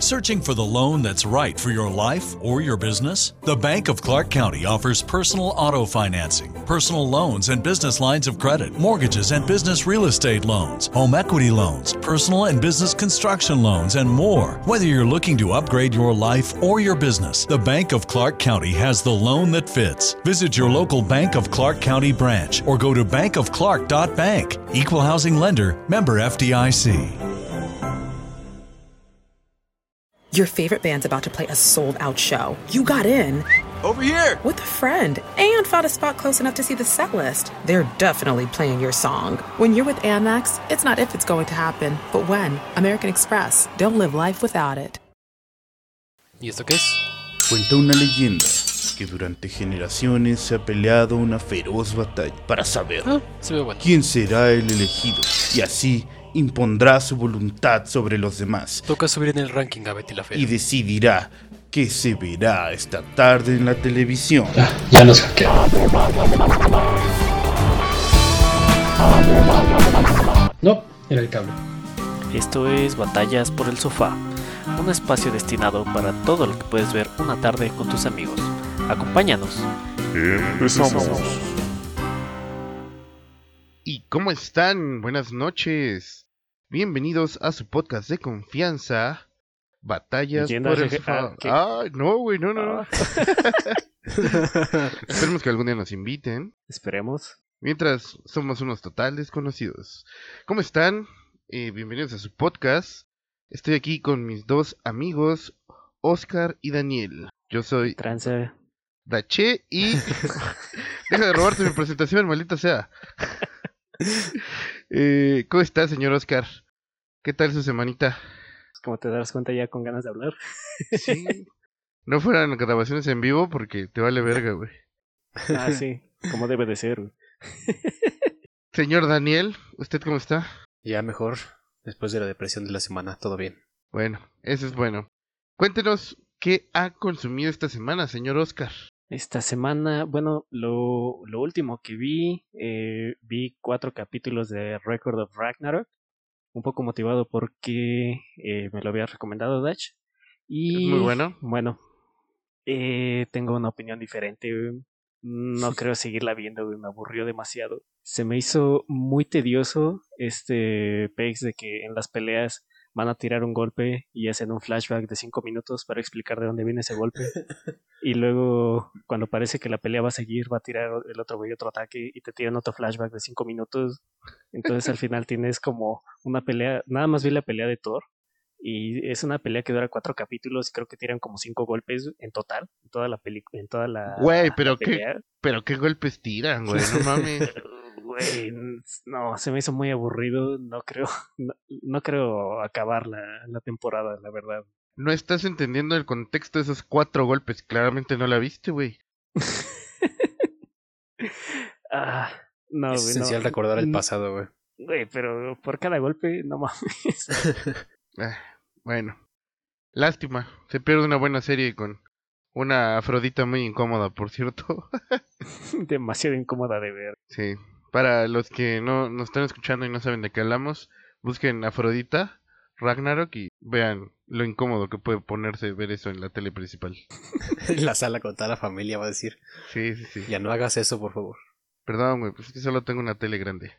Searching for the loan that's right for your life or your business? The Bank of Clark County offers personal auto financing, personal loans and business lines of credit, mortgages and business real estate loans, home equity loans, personal and business construction loans, and more. Whether you're looking to upgrade your life or your business, the Bank of Clark County has the loan that fits. Visit your local Bank of Clark County branch or go to bankofclark.bank. Equal housing lender, member FDIC. Your favorite band's about to play a sold out show. You got in. Over here! With a friend and found a spot close enough to see the set list. They're definitely playing your song. When you're with Amex, it's not if it's going to happen, but when. American Express. Don't live life without it. ¿Y esto qué es? Cuenta una leyenda que durante generaciones se ha peleado una feroz batalla para saber Ah, se ve bueno. quién será el elegido y así impondrá su voluntad sobre los demás Toca subir en el ranking a Betty la Fea. y decidirá qué se verá esta tarde en la televisión. Ya nos hackearon. No, era el cable. Esto es Batallas por el Sofá, un espacio destinado para todo lo que puedes ver una tarde con tus amigos. Acompáñanos. ¿Y cómo están? Buenas noches. Bienvenidos a su podcast de confianza. Batallas por el ah, ¿qué? Ay, no, güey, no, no. no. Esperemos que algún día nos inviten. Esperemos. Mientras somos unos total desconocidos. ¿Cómo están? Eh, bienvenidos a su podcast. Estoy aquí con mis dos amigos, Oscar y Daniel. Yo soy Trance. Dache y... Deja de robarte mi presentación, maldita sea. Eh, ¿Cómo está, señor Oscar? ¿Qué tal su semanita? Como te das cuenta ya con ganas de hablar. Sí. No fueran grabaciones en vivo porque te vale verga, güey. Ah, sí. Como debe de ser. güey. Señor Daniel, ¿usted cómo está? Ya mejor, después de la depresión de la semana, todo bien. Bueno, eso es bueno. Cuéntenos qué ha consumido esta semana, señor Oscar. Esta semana, bueno, lo, lo último que vi, eh, vi cuatro capítulos de Record of Ragnarok. Un poco motivado porque eh, me lo había recomendado Dutch. Y muy bueno. Bueno, eh, tengo una opinión diferente. No creo seguirla viendo, me aburrió demasiado. Se me hizo muy tedioso este pace de que en las peleas van a tirar un golpe y hacen un flashback de cinco minutos para explicar de dónde viene ese golpe. Y luego, cuando parece que la pelea va a seguir, va a tirar el otro güey otro ataque y te tiran otro flashback de cinco minutos. Entonces al final tienes como una pelea, nada más vi la pelea de Thor. Y es una pelea que dura cuatro capítulos y creo que tiran como cinco golpes en total, en toda la película, en toda la, Güey, pero la qué, pelea. pero qué golpes tiran, güey, no mames. Güey, no, se me hizo muy aburrido, no creo, no, no creo acabar la, la temporada, la verdad. No estás entendiendo el contexto de esos cuatro golpes. Claramente no la viste, güey. Ah, no, es güey, esencial no, recordar el pasado, güey. Güey, pero por cada golpe, no mames. Bueno, lástima. Se pierde una buena serie con una Afrodita muy incómoda, por cierto. Demasiado incómoda de ver. sí, para los que no nos están escuchando y no saben de qué hablamos, busquen Afrodita, Ragnarok y vean lo incómodo que puede ponerse ver eso en la tele principal. En la sala con toda la familia va a decir, Sí, sí, sí. ya no hagas eso, por favor. Perdón, güey, pues es que solo tengo una tele grande.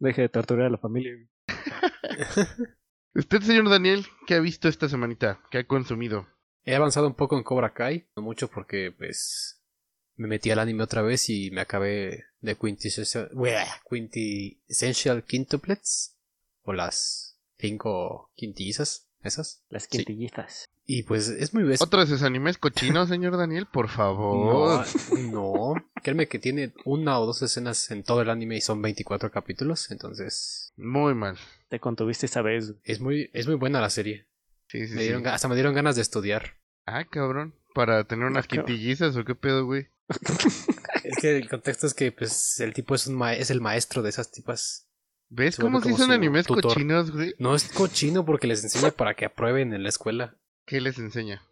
Deje de torturar a la familia. Usted, señor Daniel, ¿qué ha visto esta semanita? ¿Qué ha consumido? He avanzado un poco en Cobra Kai, no mucho porque, pues, me metí al anime otra vez y me acabé de Quintessential, Quintessential Quintuplets, o las cinco quintillizas, esas. Las Sí. quintillizas. Y pues es muy es- ¿Otro de esos animes cochinos, señor Daniel? Por favor. No, no. Créeme que tiene una o dos escenas en todo el anime y son 24 capítulos, entonces Muy mal. Te contuviste esa vez. es muy, es muy buena la serie. Sí, sí, Me sí. dieron, ga- hasta me dieron ganas de estudiar. Ah, cabrón. ¿Para tener unas Ah, cabrón. quintillizas o qué pedo, güey? Es que el contexto es que pues el tipo es un ma- es el maestro de esas tipas. ¿Ves Se cómo son su animes tutor. cochinos, güey? No es cochino porque les enseña para que aprueben en la escuela. ¿Qué les enseña?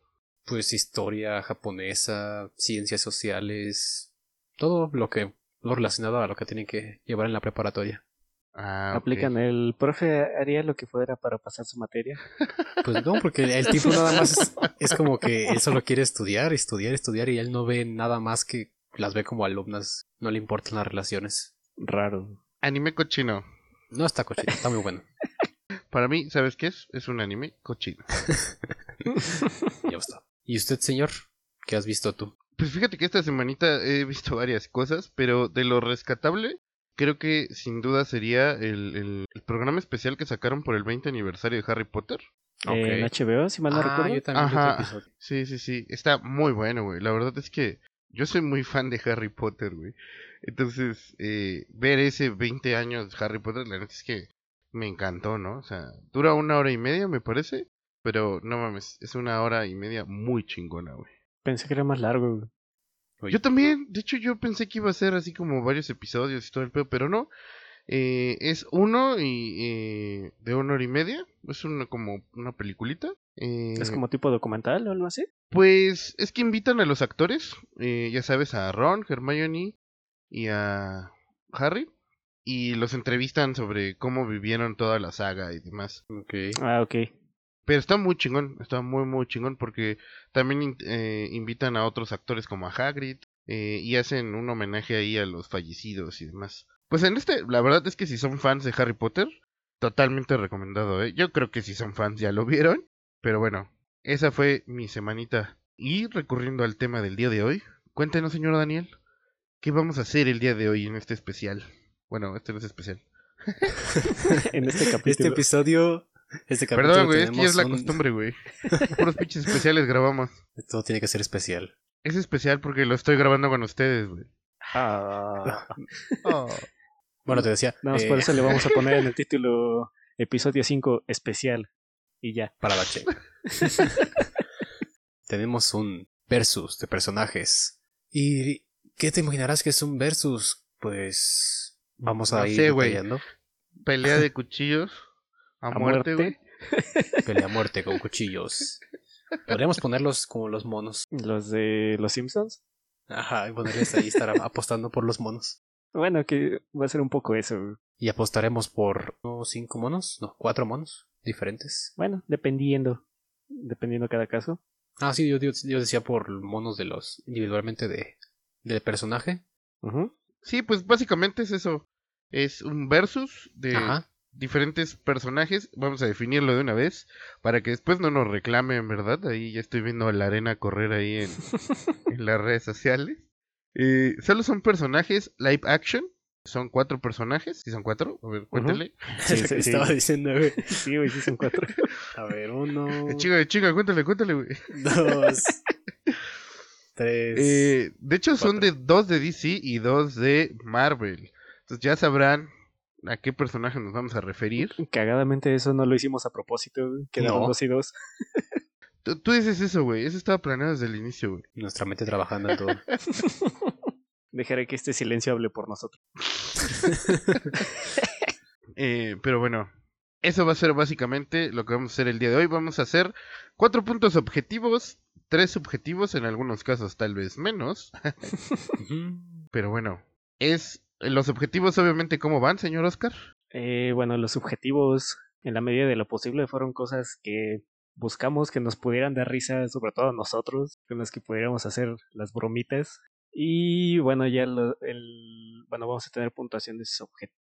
Pues historia japonesa, ciencias sociales, todo lo que lo relacionado a lo que tienen que llevar en la preparatoria. Ah. Aplican el profe haría lo que fuera para pasar su materia. Pues no, porque el tipo nada más es, es como que él solo quiere estudiar, estudiar, estudiar y él no ve nada más que las ve como alumnas, no le importan las relaciones. Raro. Anime cochino. No está cochino, está muy bueno. Para mí, ¿sabes qué es? Es un anime cochino. Ya está. ¿Y usted, señor? ¿Qué has visto tú? Pues fíjate que esta semanita he visto varias cosas, pero de lo rescatable, creo que sin duda sería el, el- el programa especial que sacaron por el 20 aniversario de Harry Potter. Eh, en HBO, si mal no Ah, recuerdo. yo también Ajá. episodio. Sí, sí, sí. Está muy bueno, güey. La verdad es que yo soy muy fan de Harry Potter, güey. Entonces, eh, ver ese 20 años de Harry Potter, la neta es que me encantó, ¿no? O sea, dura una hora y media, me parece. Pero no mames, es una hora y media muy chingona, güey. Pensé que era más largo. güey. Oye. Yo también, de hecho yo pensé que iba a ser así como varios episodios y todo el pedo, pero no. Eh, es uno y eh, de una hora y media. Es una como una peliculita. Eh, Es como tipo documental o algo así. Pues es que invitan a los actores, eh, ya sabes, a Ron, Hermione y a Harry. Y los entrevistan sobre cómo vivieron toda la saga y demás. Ok. Ah, ok. Pero está muy chingón, está muy muy chingón porque también eh, invitan a otros actores como a Hagrid eh, y hacen un homenaje ahí a los fallecidos y demás. Pues en este, la verdad es que si son fans de Harry Potter, totalmente recomendado, ¿eh? Yo creo que si son fans ya lo vieron, pero bueno, esa fue mi semanita. Y recurriendo al tema del día de hoy, cuéntenos señor Daniel, ¿qué vamos a hacer el día de hoy en este especial? Bueno, este no es especial. en este Este capítulo. episodio. Este Perdón, güey, es que ya es la un- costumbre, güey. Puros pinches especiales grabamos. Todo tiene que ser especial. Es especial porque lo estoy grabando con ustedes, güey. Ah. Bueno, te decía. Nada más eh, por eso le vamos a poner en el título episodio 5 especial. Y ya. Para la che. Tenemos un versus de personajes. ¿Y qué te imaginarás que es un versus? Pues vamos a No ir sé. Pelea de cuchillos a, A muerte, muerte. Pelea a muerte con cuchillos. Podríamos ponerlos como los monos. Los de los Simpsons. Ajá, y ponerles ahí estar apostando por los monos. Bueno, que va a ser un poco eso. Y apostaremos por ¿no, cinco monos, no, cuatro monos diferentes. Bueno, dependiendo. Dependiendo cada caso. Ah, sí, yo, yo, yo decía por monos de los individualmente de del personaje. Ujú. Sí, pues básicamente es eso. Es un versus de Ajá. Diferentes personajes. Vamos a definirlo de una vez para que después no nos reclamen, ¿verdad? Ahí ya estoy viendo a la arena correr ahí en, en las redes sociales. Eh, solo son personajes live action. Son cuatro personajes. ¿Sí son cuatro? A ver, cuéntale. Sí, sí. estaba diciendo, güey. Sí, güey, sí son cuatro. A ver, uno, Chica, chica, cuéntale, cuéntale, güey. dos, tres. Eh, de hecho, son de dos de DC y dos de Marvel. Entonces ya sabrán a qué personaje nos vamos a referir. Cagadamente eso no lo hicimos a propósito. Quedaron No. dos y dos. Tú, tú dices eso, güey. Eso estaba planeado desde el inicio, güey. Nuestra mente trabajando en todo. Dejaré que este silencio hable por nosotros. Eh, pero bueno, eso va a ser básicamente lo que vamos a hacer el día de hoy. Vamos a hacer cuatro puntos objetivos, tres subjetivos, en algunos casos tal vez menos. Pero bueno, es los objetivos obviamente cómo van, señor Oscar. Eh, bueno, los objetivos, en la medida de lo posible, fueron cosas que buscamos que nos pudieran dar risa, sobre todo a nosotros, con las que pudiéramos hacer las bromitas. Y bueno, ya lo- el, bueno, vamos a tener puntuaciones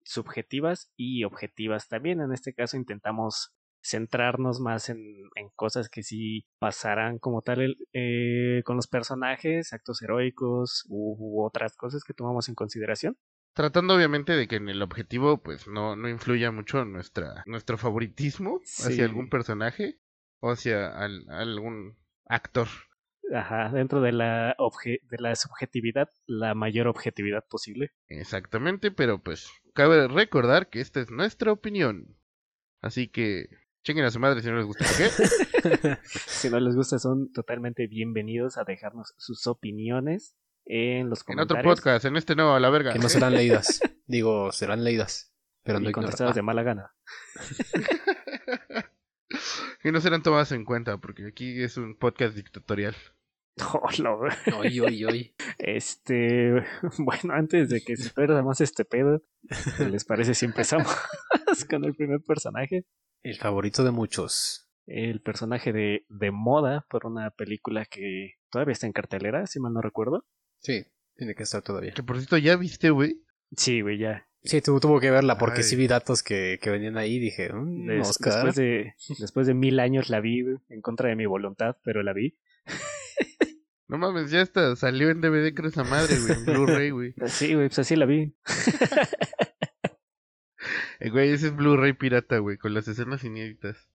subjetivas y objetivas también. En este caso intentamos centrarnos más en, en cosas que sí pasarán como tal eh, con los personajes, actos heroicos u otras cosas que tomamos en consideración. Tratando obviamente de que en el objetivo pues no, no influya mucho nuestra, nuestro favoritismo Sí. hacia algún personaje o hacia al- algún actor. Ajá, dentro de la, obje- de la subjetividad, la mayor objetividad posible. Exactamente, pero pues cabe recordar que esta es nuestra opinión. Así que chinguen a su madre si no les gusta. Si no les gusta, son totalmente bienvenidos a dejarnos sus opiniones en los en otro comentarios. podcast, en este no, a la verga. Que no serán leídas. Digo, serán leídas. Pero no y contestadas de mala gana. que no serán tomadas en cuenta, porque aquí es un podcast dictatorial. Oh, no. Oy, oy, oy. Este, bueno, antes de que se pierda más este pedo, ¿qué les parece si empezamos con el primer personaje? El favorito de muchos. El personaje de, de moda por una película que todavía está en cartelera, si mal no recuerdo. Sí, tiene que estar todavía. Que por cierto, ¿ya viste, güey? Sí, güey, ya. Sí, tuvo, tuvo que verla porque Ay. sí vi datos que, que venían ahí y dije, "Mm, Des- Oscar. después, de, después de mil años la vi en contra de mi voluntad, pero la vi. No mames, ya está, salió en DVD, creo esa madre, güey, en Blu-ray, güey. Sí, güey, pues así la vi. Eh, güey, ese es Blu-ray pirata, güey, con las escenas inéditas.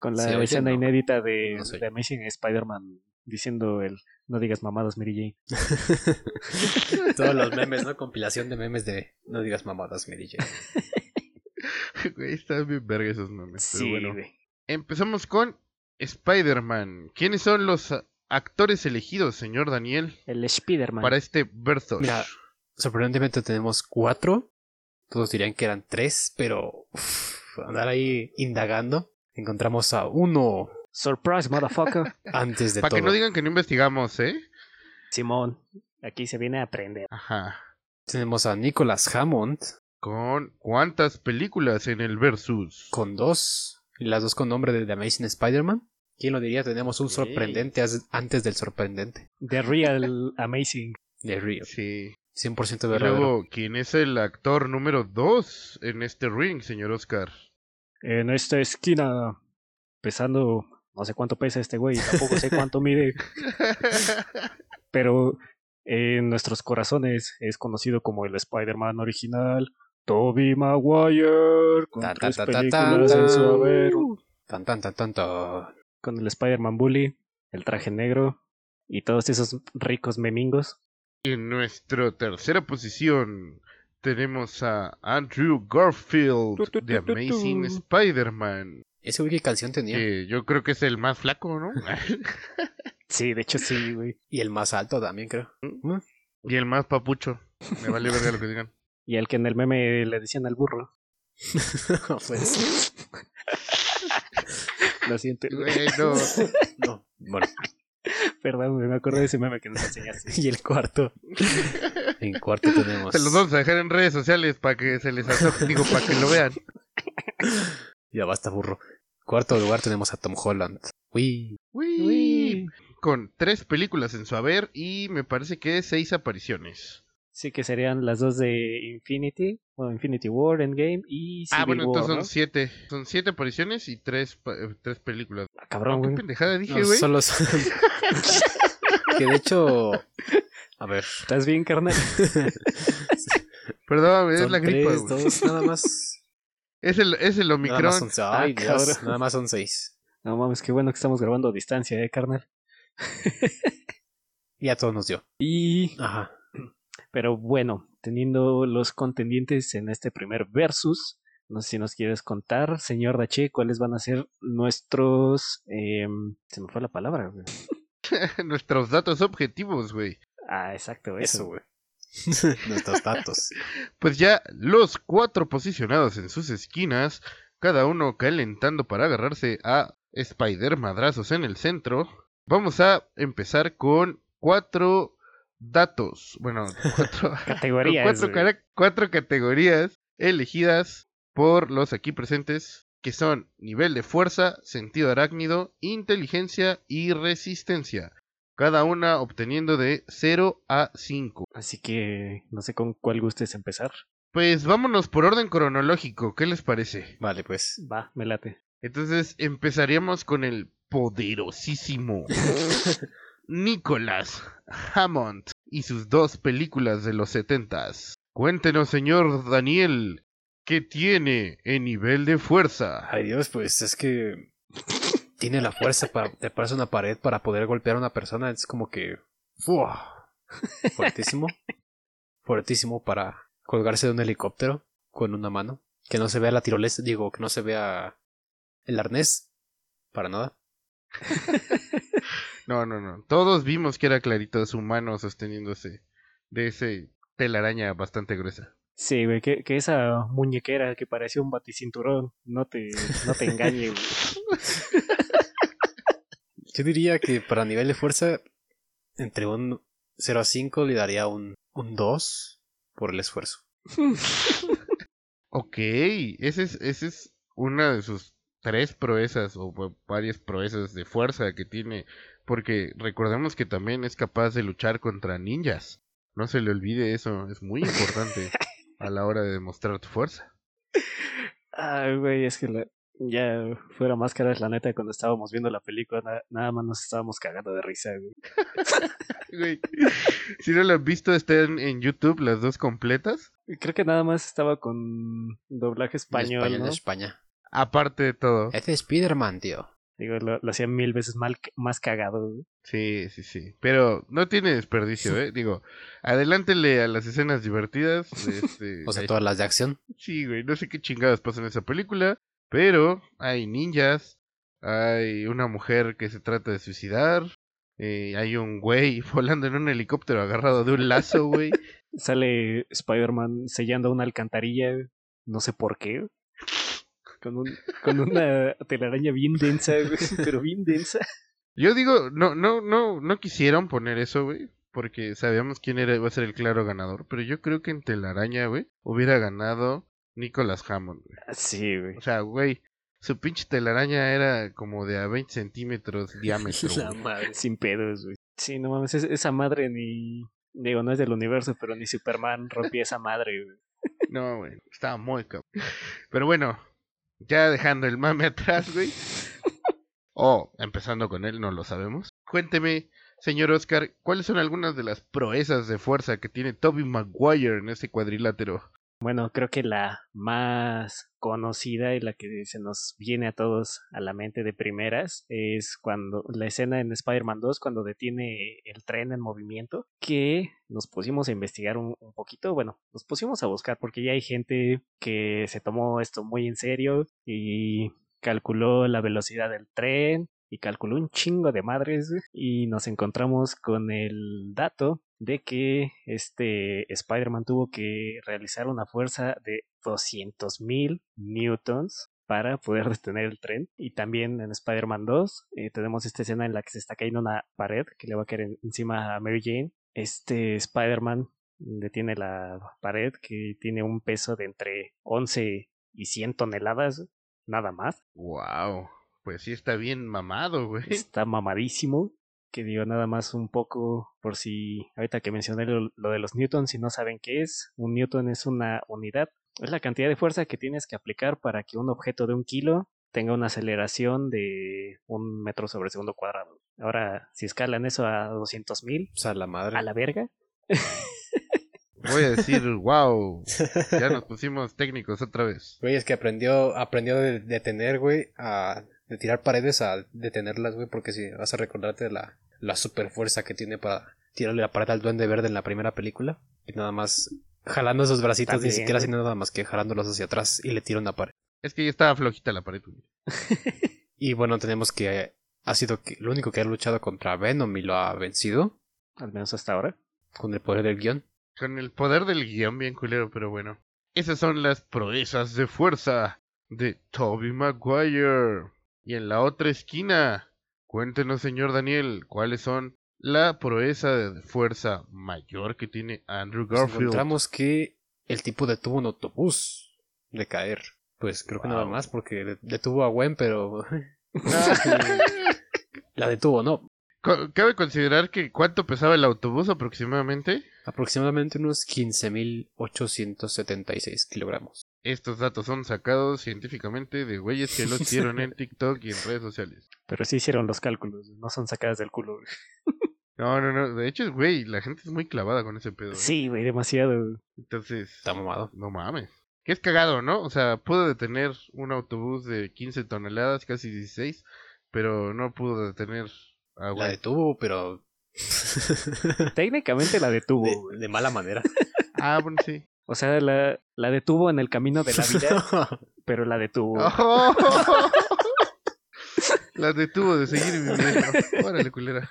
Con la Sí, escena no. inédita de, No sé. de Amazing Spider-Man diciendo el no digas mamadas, Mary Jane. Todos los memes, ¿no? Compilación de memes de no digas mamadas, Mary Jane. Güey, están bien verga esos memes. Sí, pero bueno. Empezamos con Spider-Man. ¿Quiénes son los actores elegidos, señor Daniel, El Spider-Man. para este verso? Mira, sorprendentemente tenemos cuatro. Todos dirían que eran tres, pero uf, andar ahí indagando. Encontramos a uno Surprise, motherfucker. antes de Para todo. que no digan que no investigamos, ¿eh? Simón, aquí se viene a aprender. Ajá. Tenemos a Nicholas Hammond ¿Con cuántas películas en el versus? con dos. Y las dos con nombre de The Amazing Spider-Man. ¿Quién lo diría? Tenemos un sorprendente antes del sorprendente. The Real Amazing. De Rio. Sí. 100% Y verdadero. luego, ¿quién es el actor número dos en este ring, señor Oscar? En esta esquina, pesando, no sé cuánto pesa este güey, tampoco sé cuánto mide, pero en nuestros corazones es conocido como el Spider-Man original, Tobey Maguire, con Ta, ta, tres ta, ta, ta, películas en su haber, Tan, tan, tan, tan, tan. con el Spider-Man Bully, el traje negro y todos esos ricos memingos. En nuestra tercera posición tenemos a Andrew Garfield de Amazing. Spider-Man. Ese güey qué canción tenía. Yo creo que es el más flaco, ¿no? Sí, de hecho sí, güey. Y el más alto también, creo. ¿Mm? y el más papucho. Me vale verga lo que digan. Y al que en el meme le decían al burro. pues, Lo siento. Güey, no. no. Bueno, Perdón, me acuerdo de ese meme que nos enseñaste. y el cuarto. En cuarto tenemos. Se los vamos a dejar en redes sociales para que se les digo, para que lo vean. Ya basta, burro. Cuarto lugar tenemos a Tom Holland. Uy. Uy. Con tres películas en su haber y me parece que seis apariciones. Sí, que serían las dos de Infinity, o Infinity War, Endgame y Civil ah, bueno, War, entonces son ¿no? siete. Son siete apariciones y tres, eh, tres películas. Ah, cabrón, ¿Qué güey. pendejada dije, No, güey? solo son- que de hecho. A ver. ¿Estás bien, carnal? Perdón, es son la gripa, güey. dos, nada más. Es el, es el Nada Omicron. más son, ay, Ah, Dios, nada más son seis. No mames, qué bueno que estamos grabando a distancia, eh, carnal. Y a todos nos dio. Y... Ajá. Pero bueno, teniendo los contendientes en este primer versus, no sé si nos quieres contar, señor Dache, cuáles van a ser nuestros... em, se me fue la palabra, güey. Nuestros datos objetivos, güey. Ah, exacto, Eso, eso. güey. Nuestros datos. Pues ya los cuatro posicionados en sus esquinas, cada uno calentando para agarrarse a Spider Madrazos en el centro. Vamos a empezar con cuatro datos. Bueno, cuatro, Categorías, cuatro, cara- cuatro categorías elegidas por los aquí presentes, que son nivel de fuerza, sentido arácnido, inteligencia y resistencia. Cada una obteniendo de 0 a 5. Así que no sé con cuál gustes empezar. Pues vámonos por orden cronológico, ¿qué les parece? Vale, pues. Va, me late. Entonces empezaríamos con el poderosísimo Nicholas Hammond y sus dos películas de los setentas. Cuéntenos, señor Daniel, ¿qué tiene en nivel de fuerza? Ay, Dios, pues es que. Tiene la fuerza para treparse a una pared para poder golpear a una persona. Es como que. ¡fua! Fuertísimo. Fuertísimo para colgarse de un helicóptero con una mano. Que no se vea la tirolesa, digo, que no se vea el arnés. Para nada. No, no, no. Todos vimos que era clarito su mano sosteniéndose de ese telaraña bastante gruesa. Sí, güey, que, que esa muñequera que parecía un baticinturón no te, no te engañe, güey. Yo diría que para nivel de fuerza, entre un 0 a 5 le daría un, un 2 por el esfuerzo. Ok, ese es, ese es una de sus tres proezas o va- varias proezas de fuerza que tiene, porque recordemos que también es capaz de luchar contra ninjas. No se le olvide eso, es muy importante a la hora de demostrar tu fuerza. Ay, güey, es que la- ya fuera máscaras, la neta, cuando estábamos viendo la película, na- nada más nos estábamos cagando de risa, güey. Güey, Si no lo han visto, están en YouTube las dos completas. Creo que nada más estaba con doblaje español, España, ¿no? de España. Aparte de todo. Es de Spider-Man, tío. Digo, lo, lo hacía mil veces mal, más cagado, güey. Sí, sí, sí. Pero no tiene desperdicio, ¿eh? Digo, adelántele a las escenas divertidas. Este, O sea, todas las de acción. Sí, güey, no sé qué chingadas pasa en esa película, pero hay ninjas, hay una mujer que se trata de suicidar, eh, hay un güey volando en un helicóptero agarrado de un lazo, güey. Sale Spider-Man sellando una alcantarilla, no sé por qué. Con, un, con una telaraña bien densa, güey, pero bien densa. Yo digo, no, no, no, no quisieron poner eso, güey, porque sabíamos quién era, iba a ser el claro ganador, pero yo creo que en Telaraña, güey, hubiera ganado Nicholas Hammond, güey. Sí, güey. O sea, güey, su pinche telaraña era como de a 20 centímetros diámetro, La güey. madre. Sin pedos, güey. Sí, no mames, es- esa madre ni. Digo, no es del universo, pero ni Superman rompía esa madre, güey. No, güey, estaba muy cabrón. Pero bueno, ya dejando el mame atrás, güey. O empezando con él, no lo sabemos. Cuénteme, señor Oscar, ¿cuáles son algunas de las proezas de fuerza que tiene Toby Maguire en ese cuadrilátero? Bueno, creo que la más conocida y la que se nos viene a todos a la mente de primeras es cuando la escena en Spider-Man 2 cuando detiene el tren en movimiento que nos pusimos a investigar un, un poquito, bueno, nos pusimos a buscar porque ya hay gente que se tomó esto muy en serio y calculó la velocidad del tren y calculó un chingo de madres y nos encontramos con el dato de que este Spider-Man tuvo que realizar una fuerza de 200.000 newtons para poder detener el tren. Y también en Spider-Man 2 eh, tenemos esta escena en la que se está cayendo una pared que le va a caer en- encima a Mary Jane. Este Spider-Man detiene la pared que tiene un peso de entre 11 y 100 toneladas, nada más. Wow, pues sí está bien mamado, güey. Está mamadísimo. Que digo nada más un poco por si ahorita que mencioné lo, lo de los newtons, si no saben qué es, un newton es una unidad, es la cantidad de fuerza que tienes que aplicar para que un objeto de un kilo tenga una aceleración de un metro sobre segundo cuadrado. Ahora, si escalan eso a 200 mil, O sea, la madre. a la verga, Voy a decir, wow, ya nos pusimos técnicos otra vez. Güey, es que aprendió, aprendió de detener, güey, a de tirar paredes a detenerlas, güey, porque si vas a recordarte de la, la super fuerza que tiene para tirarle la pared al duende verde en la primera película. Y nada más jalando esos bracitos, También, ni siquiera haciendo nada más que jalándolos hacia atrás y le tira una pared. Es que ya estaba flojita la pared, güey. Y bueno, tenemos que ha sido que, lo único que ha luchado contra Venom y lo ha vencido al menos hasta ahora. con el poder del guion. Con el poder del guion bien culero, pero bueno. Esas son las proezas de fuerza de Toby Maguire. Y en la otra esquina, cuéntenos, señor Daniel, cuáles son la proeza de fuerza mayor que tiene Andrew Garfield. encontramos que el tipo detuvo un autobús de caer. Pues creo que nada más porque detuvo a Gwen, pero la detuvo, ¿no? Cabe considerar que cuánto pesaba el autobús aproximadamente. Aproximadamente unos 15.876 kilogramos. Estos datos son sacados científicamente de güeyes que los hicieron en TikTok y en redes sociales. Pero sí hicieron los cálculos, no son sacadas del culo. güey. No, no, no. De hecho, güey, la gente es muy clavada con ese pedo. ¿eh? Sí, güey, demasiado. Entonces, Está mamado. no mames. Que es cagado, ¿no? O sea, pudo detener un autobús de 15 toneladas, casi 16, pero no pudo detener a La güey. detuvo, pero... Técnicamente la detuvo. de mala manera. Ah, bueno, sí. O sea, la, la detuvo en el camino de la vida, pero la detuvo. Oh. la detuvo de seguir viviendo. Órale, culera.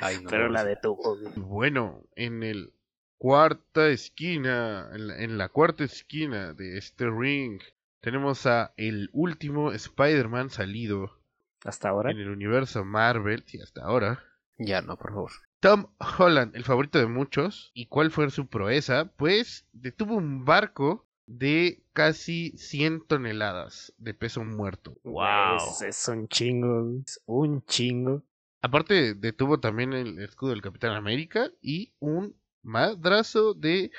Ay, no. pero la detuvo. Bueno, en el cuarta esquina, en la, en la cuarta esquina de este ring, tenemos a el último Spider-Man salido Hasta ahora. en el universo Marvel, y hasta ahora, Ya no, por favor. Tom Holland, el favorito de muchos. ¿Y cuál fue su proeza? Pues detuvo un barco de casi 100 toneladas de peso muerto. Es, es un chingo, es un chingo. Aparte, detuvo también el escudo del Capitán América y un madrazo de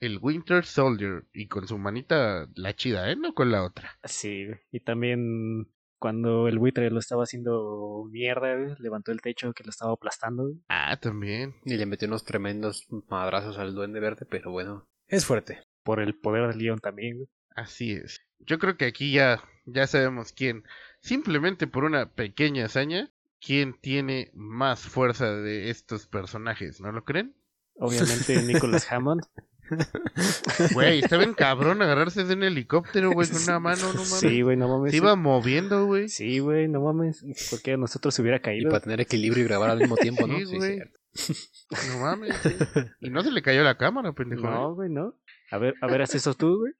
el Winter Soldier. Y con su manita la chida, ¿eh? No con la otra. Sí, y también cuando el buitre lo estaba haciendo mierda, levantó el techo que lo estaba aplastando. Ah, también. Y le metió unos tremendos madrazos al duende verde, pero bueno, es fuerte. Por el poder del león también. Así es. Yo creo que aquí ya, ya sabemos quién. Simplemente por una pequeña hazaña, quién tiene más fuerza de estos personajes, ¿no lo creen? Obviamente Nicholas Hammond. Güey, está bien cabrón agarrarse de un helicóptero, güey, con una mano, no mames. Sí, güey, no mames. Se iba moviendo, güey. Sí, güey, no mames. Porque a nosotros se hubiera Y caído. para tener equilibrio y grabar al mismo tiempo, ¿no? Sí, güey. No mames. güey. Y no se le cayó la cámara, pendejo. No, güey, no. A ver, a ver, haz eso tú, güey.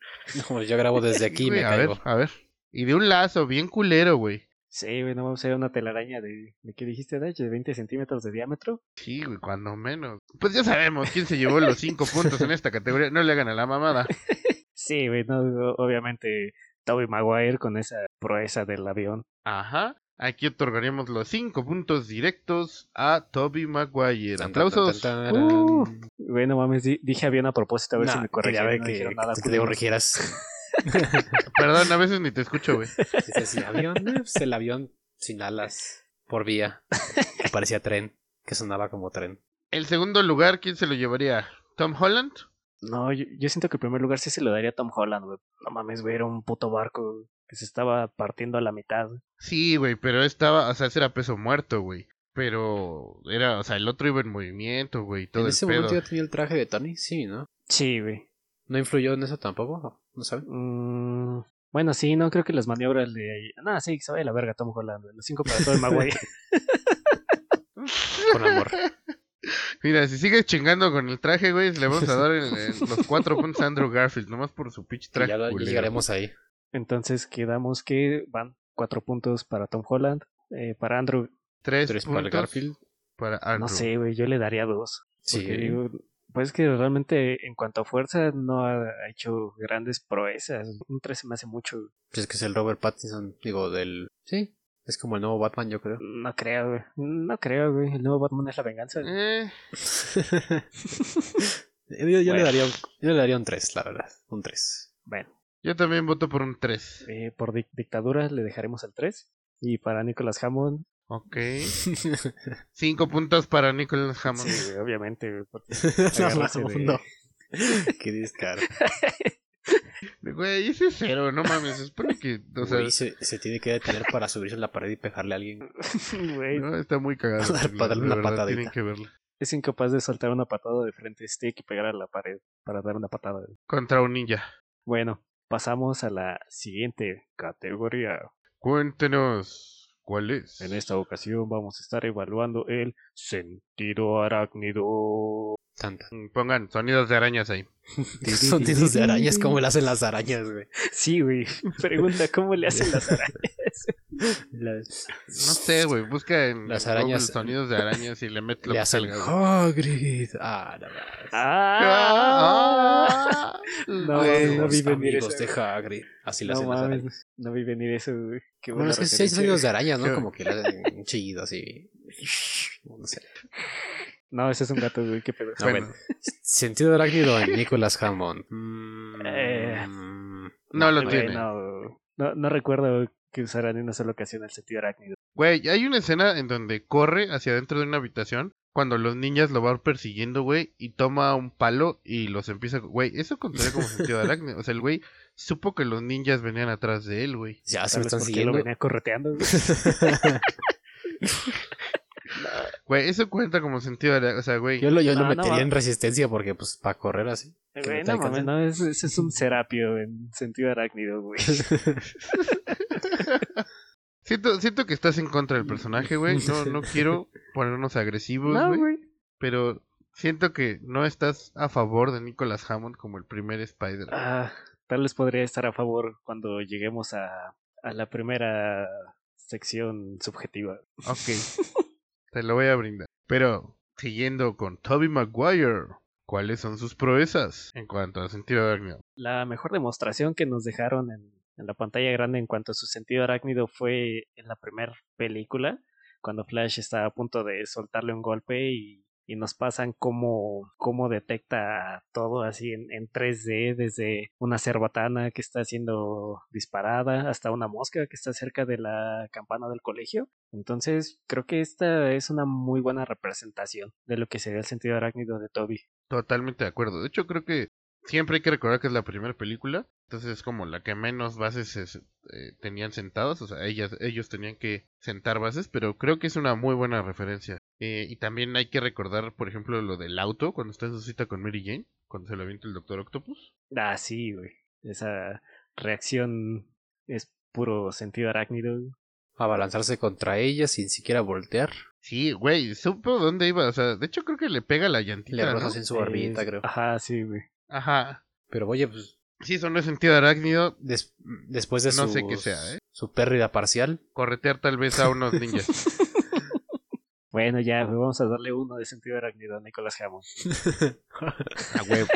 No, yo grabo desde aquí y Güey, me a ver, a ver. Y de un lazo, bien culero, güey. Sí, güey, no vamos a ver una telaraña de, ¿de qué dijiste, Dach? ¿De 20 centímetros de diámetro? Sí, güey, cuando menos. Pues ya sabemos quién se llevó los cinco puntos en esta categoría. No le hagan a la mamada. Sí, güey, no, obviamente Tobey Maguire con esa proeza del avión. Ajá. Aquí otorgaríamos los cinco puntos directos a Toby Maguire. Aplausos. Uh, tan. güey, no mames, di- dije avión a propósito, a ver si me no que, que te corrigieras. Perdón, a veces ni te escucho, güey. Dices, sí, avión, pues el avión sin alas por vía, que parecía tren, que sonaba como tren. El segundo lugar, ¿quién se lo llevaría? ¿Tom Holland? No, yo, yo siento que el primer lugar sí se lo daría a Tom Holland, güey. No mames, güey, era un puto barco que se estaba partiendo a la mitad. Sí, güey, pero estaba, o sea, ese era peso muerto, güey. Pero era, o sea, el otro iba en movimiento, güey, todo en el ese pedo. momento ya tenía el traje de Tony, sí, ¿no? Sí, güey. ¿No influyó en eso tampoco? ¿No saben? Mm, bueno, sí, no creo que las maniobras de... No, sí, que se vaya a la verga Tom Holland. Los cinco para Tobey Maguire. Con amor. Mira, si sigues chingando con el traje, güey, le vamos a dar los cuatro puntos a Andrew Garfield, nomás por su pinche Y traje. ya culero. llegaremos ahí. Entonces quedamos que van cuatro puntos para Tom Holland. Eh, para Andrew, Tres, Tres para el Garfield. para Andrew. no sé, güey, yo le daría dos. Sí. Porque digo, pues que realmente en cuanto a fuerza no ha hecho grandes proezas. Un 3 se me hace mucho. Pues es que es el Robert Pattinson, digo, del... Sí, es como el nuevo Batman, yo creo. No creo, güey. No creo, güey. El nuevo Batman es la venganza. Eh, yo, yo Bueno. le daría un, yo le daría un 3, la verdad. Un 3. Bueno, yo también voto por un 3. eh, por dic- dictadura le dejaremos el 3. Y para Nicholas Hammond, Ok. Cinco puntos para Nicholas Hammond. sí, obviamente, no, no. Qué descaro. Güey, ese es cero, no mames. Espero que, o sea, Güey, se, se tiene que detener para subirse a la pared y pegarle a alguien. Güey, no, está muy cagado. Para darle una verdad, patadita. Tienen que verla. es incapaz de soltar una patada de frente stick y pegar a la pared para dar una patada. Contra un ninja. Bueno, pasamos a la siguiente categoría. Cuéntenos, En esta ocasión vamos a estar evaluando el sentido arácnido. Tanta. Mm, Pongan sonidos de arañas ahí. Sonidos de arañas, como le hacen las arañas, güey. Sí, güey. Pregunta cómo le hacen las arañas. Las- No sé, güey. Busca en Las Google sonidos de arañas y le metes lo Le que hacen salga. Hagrid. Ah, no más. ¡Ah! Ah, No, güey. no vi Los venir amigos eso. de Hagrid. Así le No hacen las arañas. no vi venir eso, güey. Qué Bueno, es que sí hay sonidos de arañas, ¿no? Como que le hacen un chillido así. No sé. No, ese es un gato, güey. Qué pedo. No, Bueno, bueno. Sentido arácnido en Nicolas Hammond. Mm, Eh. no lo Güey, tiene. no, no, no recuerdo que usaran en una sola ocasión el sentido arácnido. Güey, hay una escena en donde corre hacia adentro de una habitación cuando los ninjas lo van persiguiendo, güey, y toma un palo y los empieza... Güey, eso contaría como sentido de arácnido. O sea, el güey supo que los ninjas venían atrás de él, güey. Ya se vez están siguiendo. lo venía correteando, güey. Güey, eso cuenta como sentido de. O sea, güey... Yo lo, yo lo No, no, metería en resistencia porque, pues, para correr así. Güey, no no mames, alcancen. no, ese, es un serapio en sentido arácnido, güey. Siento, siento que estás en contra del personaje, güey. No, no quiero ponernos agresivos, No, güey. güey. Pero siento que no estás a favor de Nicholas Hammond como el primer Spider. Ah, tal vez podría estar a favor cuando lleguemos a, a la primera sección subjetiva. Ok. Te lo voy a brindar. Pero Siguiendo con Toby Maguire. ¿Cuáles son sus proezas en cuanto a sentido arácnido? La mejor demostración que nos dejaron en, en la pantalla grande en cuanto a su sentido arácnido fue en la primera película, cuando Flash está a punto de soltarle un golpe y, y nos pasan cómo, cómo detecta todo así en, en 3D, desde una cerbatana que está siendo disparada hasta una mosca que está cerca de la campana del colegio. Entonces, creo que esta es una muy buena representación de lo que sería el sentido arácnido de Toby. Totalmente de acuerdo. De hecho, creo que siempre hay que recordar que es la primera película. Entonces es como la que menos bases se- eh, tenían sentados. O sea, ellas, ellos tenían que sentar bases. Pero creo que es una muy buena referencia. Eh, y también hay que recordar, por ejemplo, lo del auto. Cuando está en su cita con Mary Jane. Cuando se lo avienta el Doctor Octopus. Ah, sí, güey. Esa reacción es puro sentido arácnido. Abalanzarse contra ella sin siquiera voltear. Sí, güey. Supo dónde iba. O sea, de hecho creo que le pega la llantita. Le ¿no? rozas en su barbita, creo. Ajá, sí, güey. Ajá. Pero oye, pues Sí, eso no es sentido arácnido. des- después de No su, sé qué sea, ¿eh? su pérdida parcial, Corretear tal vez a unos ninjas. Bueno, ya, güey, vamos a darle uno de sentido arácnido a Nicolas Hammond. A huevo.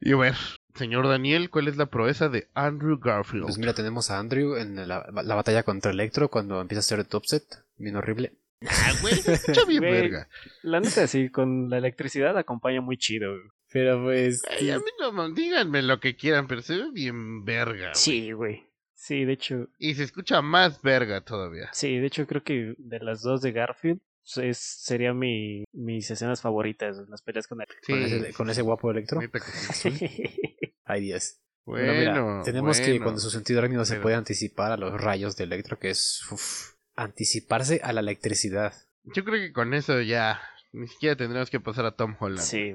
y a ver, señor Daniel, ¿cuál es la proeza de Andrew Garfield? pues mira, tenemos a Andrew en la, la batalla contra Electro cuando empieza a hacer el topset. Bien horrible. Ah, güey, se escucha bien Güey. verga. La neta, sí, con la electricidad acompaña muy chido. güey. Pero pues. Ay, a mí no, díganme lo que quieran, pero se ve bien verga. güey. Sí, güey. Sí, de hecho, Y se escucha más verga todavía. sí, de hecho creo que de las dos de Garfield es, sería mi, mis escenas favoritas, las peleas con. Sí, con, ese, con ese guapo Electro. que. Ay, Dios. Bueno, mira, tenemos que bueno. cuando su sentido arácnido se puede anticipar a los rayos de Electro, que es uf, anticiparse a la electricidad. Yo creo que con eso ya ni siquiera tendremos que pasar a Tom Holland. Sí.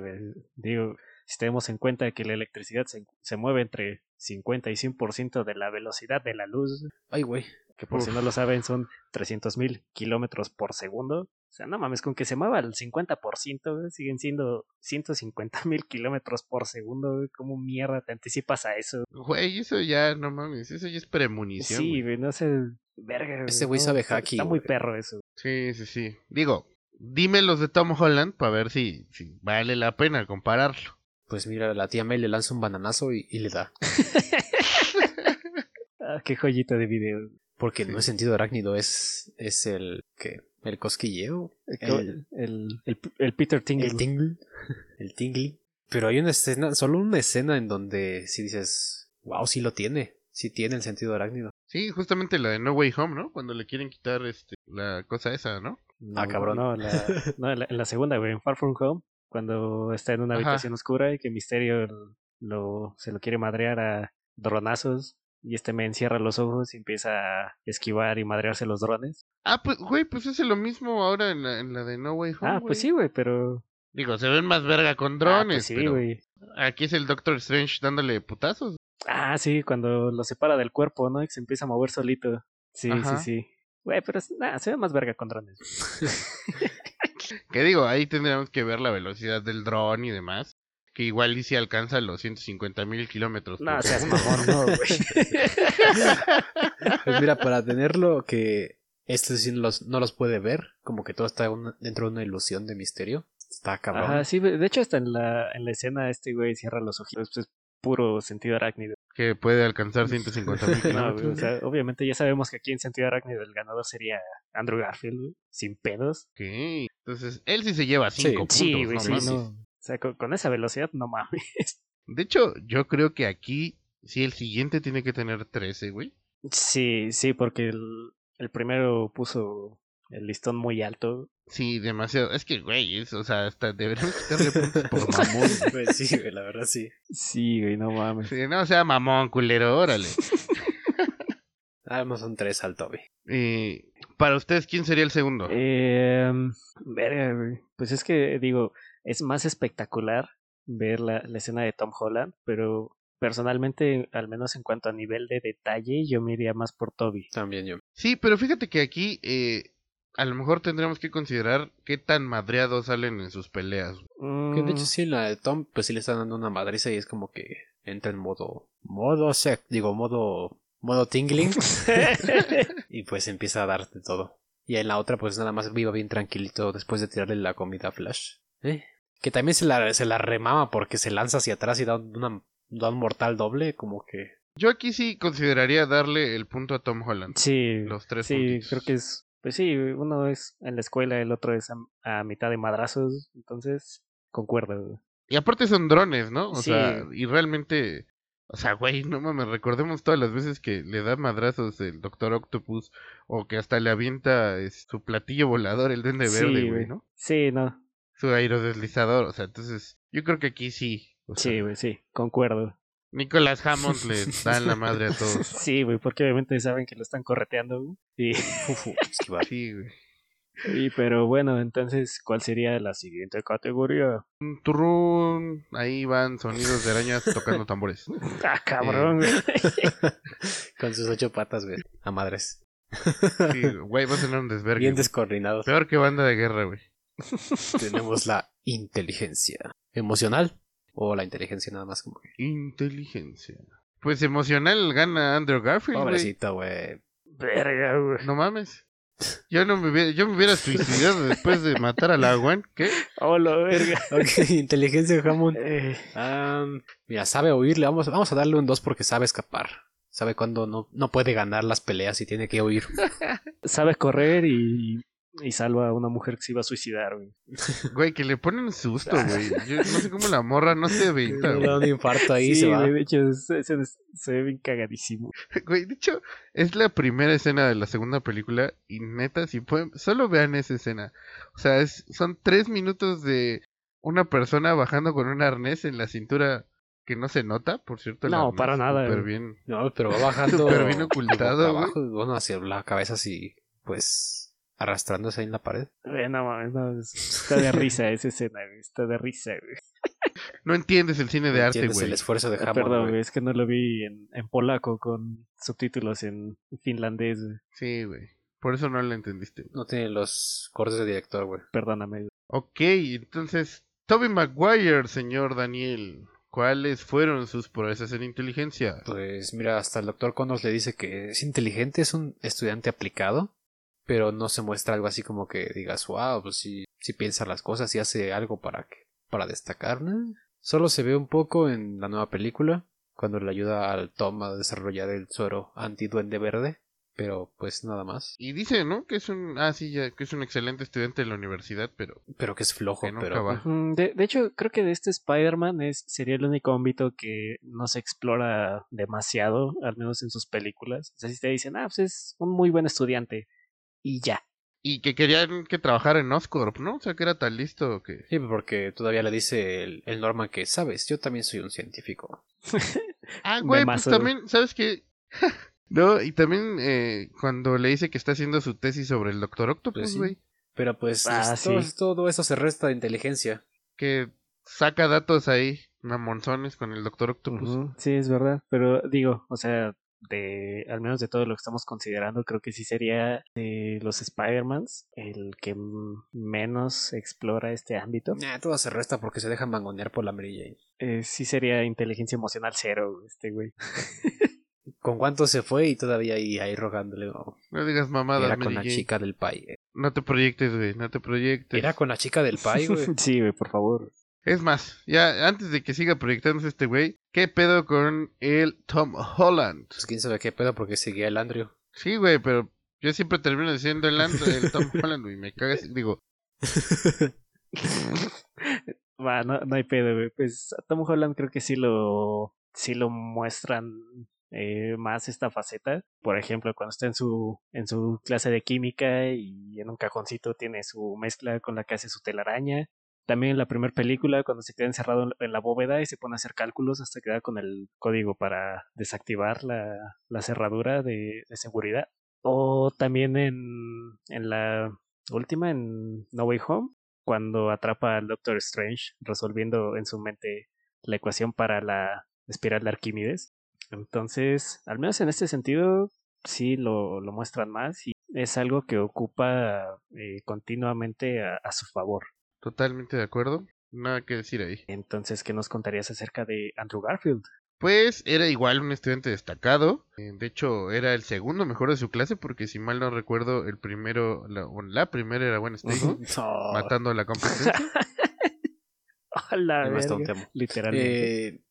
Digo, si tenemos en cuenta que la electricidad se, se mueve entre 50 y 100% de la velocidad de la luz, Ay, güey. que por si no lo saben son 300.000 kilómetros por segundo. O sea, no mames, con que se mueva al 50%, güey, siguen siendo 150.000 kilómetros por segundo. güey. ¿Cómo mierda te anticipas a eso? Güey, eso ya, no mames, eso ya es premonición. Sí, güey. no sé. Verga. Ese güey sabe está- hacking, Está muy güey. perro eso. Sí, sí, sí. Digo, dime los de Tom Holland para ver si, si vale la pena compararlo. Pues mira, la tía May le lanza un bananazo y, y le da. Ah, qué joyita de video. Porque no es sentido arácnido, es, es el que el cosquilleo, El, el, el, el Peter Tingle. el tingle, el tingle. Pero hay una escena, solo una escena en donde si dices, wow, sí lo tiene, sí tiene el sentido arácnido. Sí, justamente la de No Way Home, ¿no? Cuando le quieren quitar este la cosa esa, ¿no? No, Ah, cabrón. No, la, no, en la, en la segunda, güey, en Far From Home, cuando está en una Ajá. habitación oscura y que Misterio lo, se lo quiere madrear a dronazos y este me encierra los ojos y empieza a esquivar y madrearse los drones. Ah, pues, güey, pues es lo mismo ahora en la, en la de No Way Home. ah, pues sí, güey, pero... Digo, se ven más verga con Ah, drones, pues sí, pero güey. aquí es el Doctor Strange dándole putazos. Ah, sí, cuando lo separa del cuerpo, ¿no? Y se empieza a mover solito. Sí, Ajá. sí, sí. Güey, pero nada, se ve más verga con drones. Que digo, ahí tendríamos que ver la velocidad del dron y demás. Que igual y si alcanza los 150 mil kilómetros. No, por seas mamón, no, güey. Pues mira, para tenerlo que este sí no los, no los puede ver, como que todo está dentro de una ilusión de misterio. Está cabrón. Ajá, sí, de hecho hasta en la, en la escena este güey cierra los ojitos, es puro sentido arácnido. Que puede alcanzar 150 mil No, kilómetros. o sea, obviamente ya sabemos que aquí en sentido arácnido el ganador sería Andrew Garfield, sin pedos. Ok, Entonces, él sí se lleva 5 puntos. Sí, güey, no sí, no. O sea, con, con esa velocidad no mames. De hecho, yo creo que aquí, sí, el siguiente tiene que tener 13, güey. Sí, sí, porque el, el primero puso el listón muy alto. Sí, demasiado. Es que, güey, es, o sea, hasta deberíamos quitarle puntos por mamón. Pues sí, güey, la verdad sí. Sí, güey, no mames. Sí, no sea mamón, culero, órale. Además son tres al Toby. Eh, para ustedes, ¿quién sería el segundo? Eh, verga, güey. Pues es que, digo, es más espectacular ver la, la escena de Tom Holland, pero personalmente, al menos en cuanto a nivel de detalle, yo me iría más por Toby. También yo. Sí, pero fíjate que aquí eh, a lo mejor tendremos que considerar qué tan madreados salen en sus peleas. Que de Mm, hecho sí, la de Tom, pues sí le están dando una madriza y es como que entra en modo... Modo sec, digo, modo... Modo tingling. y pues empieza a darte todo. Y en la otra, pues nada más viva bien tranquilito después de tirarle la comida a Flash. ¿Eh? Que también se la, se la remama porque se lanza hacia atrás y da, una, da un mortal doble, como que... Yo aquí sí consideraría darle el punto a Tom Holland. Sí, Los tres sí, puntitos. creo que es, pues sí, uno es en la escuela, el otro es a, a mitad de madrazos, entonces concuerdo. Y aparte son drones, ¿no? O Sí. sea, y realmente... O sea, güey, no mames, recordemos todas las veces que le da madrazos el Doctor Octopus o que hasta le avienta es, su platillo volador, el duende Sí, verde, güey, güey. ¿no? Sí, no, Su aerodeslizador, o sea, entonces yo creo que aquí sí. o sea, sí, güey, sí, concuerdo. Nicolas Hammond le da en la madre a todos. Sí, güey, porque obviamente saben que lo están correteando, güey. Y. Sí, güey. y pero bueno, entonces, ¿cuál sería la siguiente categoría? Un turrún, ahí van sonidos de arañas tocando tambores. Ah, cabrón, güey. Con sus ocho patas, güey. A madres. Sí, güey, va a tener un desvergue. Bien descoordinados. Peor que banda de guerra, güey. Tenemos la inteligencia. ¿Emocional? O la inteligencia nada más como que. Inteligencia. Pues emocional gana Andrew Garfield, güey. Pobrecito, güey. Verga, güey. No mames. Yo no me hubiera, yo me hubiera suicidado después de matar a la Gwen. ¿Qué? Oh, la verga. Ok, inteligencia Hammond. Eh, mira, sabe oírle. Vamos, vamos a darle un 2 porque sabe escapar. Sabe cuando no, no puede ganar las peleas y tiene que huir. sabe correr y, y salva a una mujer que se iba a suicidar, güey. Güey, que le ponen susto, güey. Yo no sé cómo la morra no se Le evita, da un infarto ahí sí, se va. güey, de hecho, se, se- se ve bien cagadísimo. Güey, de hecho, es la primera escena de la segunda película y neta, si pueden, solo vean esa escena. O sea, es, son tres minutos de una persona bajando con un arnés en la cintura que no se nota, por cierto. No, arnés, para nada, Súper güey. bien. No, pero va bajando. Súper bien ocultado, abajo, Bueno, hacia la cabeza así, pues, arrastrándose ahí en la pared. Güey, no mames, no, está de risa esa escena, güey. Está de risa, güey. No entiendes el cine de arte, Entiendes güey. el esfuerzo de Ah, Hammond, Perdón, güey. güey, es que no lo vi en, en polaco con subtítulos en finlandés, güey. Sí, güey. Por eso no lo entendiste. No tiene los cortes de director, güey. Perdóname. güey. Ok, entonces, Toby Maguire, señor Daniel. ¿Cuáles fueron sus proezas en inteligencia? Pues mira, hasta el doctor Connors le dice que es inteligente, es un estudiante aplicado, pero no se muestra algo así como que digas, wow, pues sí, sí piensa las cosas y hace algo para que, para destacar, ¿no? Solo se ve un poco en la nueva película, cuando le ayuda al Tom a desarrollar el suero anti-duende verde, pero pues nada más. Y dice, ¿no? Que es un... Ah, sí, ya, que es un excelente estudiante de la universidad, pero... Pero que es flojo, Que nunca pero... va. De, de hecho, creo que de este Spider-Man es, sería el único ámbito que no se explora demasiado, al menos en sus películas. O sea, si te dicen, ah, pues es un muy buen estudiante. Y ya. Y que querían que trabajara en Oscorp, ¿no? O sea, que era tan listo que... Sí, porque todavía le dice el, el Norman que, sabes, yo también soy un científico. Ah, güey, pues también, ¿sabes qué? no, y también eh, cuando le dice que está haciendo su tesis sobre el Doctor Pues Octopus, sí. güey, Pero pues Ah, todo, sí. todo eso se resta de inteligencia. que saca datos ahí, mamonzones con el Doctor Octopus. Sí, es verdad. Pero digo, o sea, de al menos de todo lo que estamos considerando, creo que sí sería de los Spider-Mans el que menos explora este ámbito. Nah, todo se resta porque se dejan mangonear por la Mary Jane. Eh, sí sería inteligencia emocional cero, este güey. ¿Con cuánto se fue y todavía ahí, ahí rogándole? no. No digas mamadas, Era con la Jane. chica del pay. eh. No te proyectes, güey, no te proyectes. Era con la chica del pay, güey. sí, güey, por favor. Es más, ya antes de que siga proyectándose este güey, ¿qué pedo con el Tom Holland? Pues quién sabe qué pedo porque seguía el Andrew. Sí, güey, pero yo siempre termino diciendo el, And- el Tom Holland, güey, me cagas. Digo, Va, no, no hay pedo, güey. Pues a Tom Holland creo que sí lo, sí lo muestran eh, más esta faceta. Por ejemplo, cuando está en su, en su clase de química y en un cajoncito tiene su mezcla con la que hace su telaraña. También en la primera película, cuando se queda encerrado en- la bóveda y se pone a hacer cálculos hasta quedar con el código para desactivar la, la cerradura de, de seguridad. O también en, en la última, en No Way Home, cuando atrapa al Doctor Strange resolviendo en su mente la ecuación para la espiral de Arquímedes. Entonces, al menos en este sentido, sí lo, lo muestran más y es algo que ocupa eh, continuamente a su favor. Totalmente de acuerdo. Nada que decir ahí. Entonces, ¿qué nos contarías acerca de Andrew Garfield? Pues era igual un estudiante destacado. eh, De hecho, era el segundo mejor de su clase porque si mal no recuerdo, el primero, la, primera era Gwen Stacy, No. matando a la competencia. A la verga. Literalmente. Eh,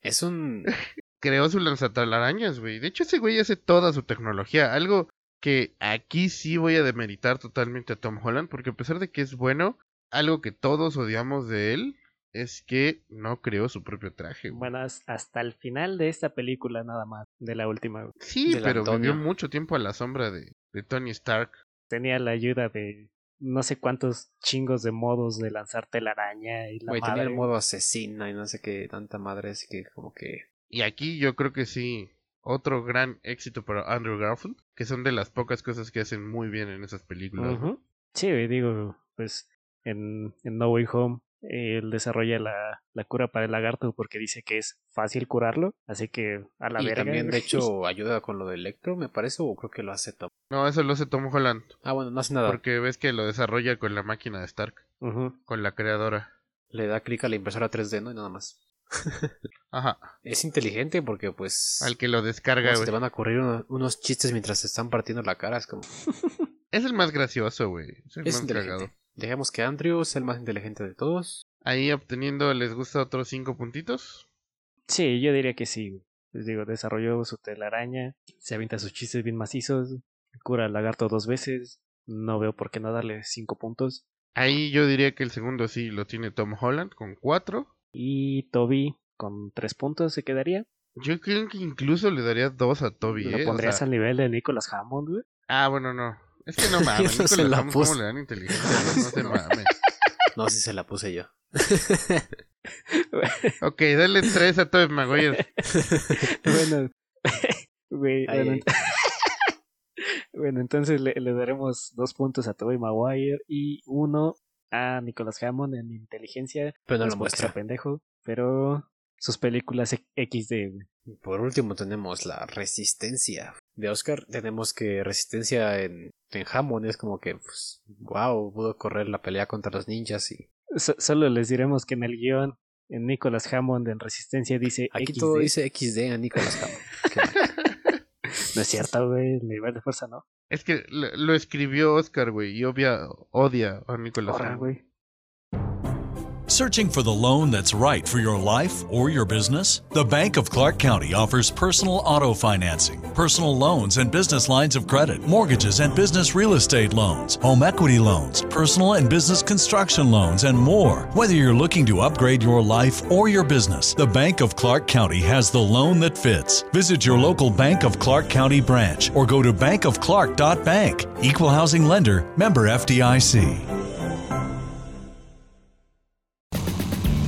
es un. Creó su lanzatalarañas, güey. De hecho, ese güey hace toda su tecnología. Algo que aquí sí voy a demeritar totalmente a Tom Holland porque a pesar de que es bueno, algo que todos odiamos de él es que no creó su propio traje. güey. Bueno, as- hasta el final de esta película nada más, de la última. Sí, pero Antonio. vivió mucho tiempo a la sombra de, de Tony Stark. Tenía la ayuda de no sé cuántos chingos de modos de lanzar telaraña y la Güey, tenía el modo asesina y no sé qué, tanta madre, así que como que. Y aquí yo creo que sí, otro gran éxito para Andrew Garfield, que son de las pocas cosas que hacen muy bien en esas películas. güey. Ujú. Sí, digo, pues en, en No Way Home él desarrolla la, la cura para el lagarto porque dice que es fácil curarlo, así que a la y verga. también, de hecho, ayuda con lo de Electro, me parece, o creo que lo hace Tom. No, eso lo hace Tom Holland, Ah, bueno, no hace nada. porque ves que lo desarrolla con la máquina de Stark, Ujú. con la creadora. Le da clic a la impresora 3D, ¿no? Y nada más. Ajá, Es inteligente porque, pues. al que lo descarga, güey. te van a ocurrir uno- unos chistes mientras se están partiendo la cara. Es como. Es el más gracioso, güey. Es el Es más inteligente. cagado. Dejemos que Andrew sea el más inteligente de todos. Ahí obteniendo, ¿les gusta otros cinco puntitos? Sí, yo diría que sí. Les digo, desarrolló su telaraña, se avienta sus chistes bien macizos, cura al lagarto dos veces. No veo por qué no darle cinco puntos. Ahí yo diría que el segundo sí lo tiene Tom Holland con cuatro. Y Toby con tres puntos se quedaría. Yo creo que incluso le daría dos a Toby, ¿Lo ¿eh? O pondrías sea- al nivel de Nicholas Hammond, güey? Ah, bueno, no. Es que no mames, No se Nicolas la Hammond, ¿cómo puse. le dan inteligencia? No, no se mames. No, si se la puse yo. Ok, dale tres a Tobey Maguire. bueno, güey, bueno, bueno, entonces le, le daremos dos puntos a Tobey Maguire y uno a Nicholas Hammond en inteligencia. Pero no lo muestra. pendejo, pero sus películas XD, güey. Por último tenemos la resistencia de Oscar. Tenemos que resistencia en, en Hammond es como que, pues, wow, pudo correr la pelea contra los ninjas y So- solo les diremos que en el guion, en Nicholas Hammond en Resistencia dice aquí XD. todo dice XD a Nicolas Hammond. No es cierto, güey, el nivel de fuerza no. Es que lo, lo escribió Oscar, güey, y obvia, odia a Nicolas Ahora, Hammond. Searching for the loan that's right for your life or your business? The Bank of Clark County offers personal auto financing, personal loans and business lines of credit, mortgages and business real estate loans, home equity loans, personal and business construction loans, and more. Whether you're looking to upgrade your life or your business, the Bank of Clark County has the loan that fits. Visit your local Bank of Clark County branch or go to bankofclark.bank. Equal housing lender, member FDIC.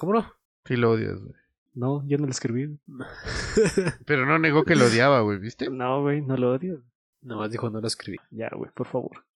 ¿Cómo no? Sí lo odias, güey. No, yo no lo escribí. Pero no negó que lo odiaba, güey, ¿viste? No, güey, no lo odio. No, dijo no lo escribí. Ya, güey, por favor.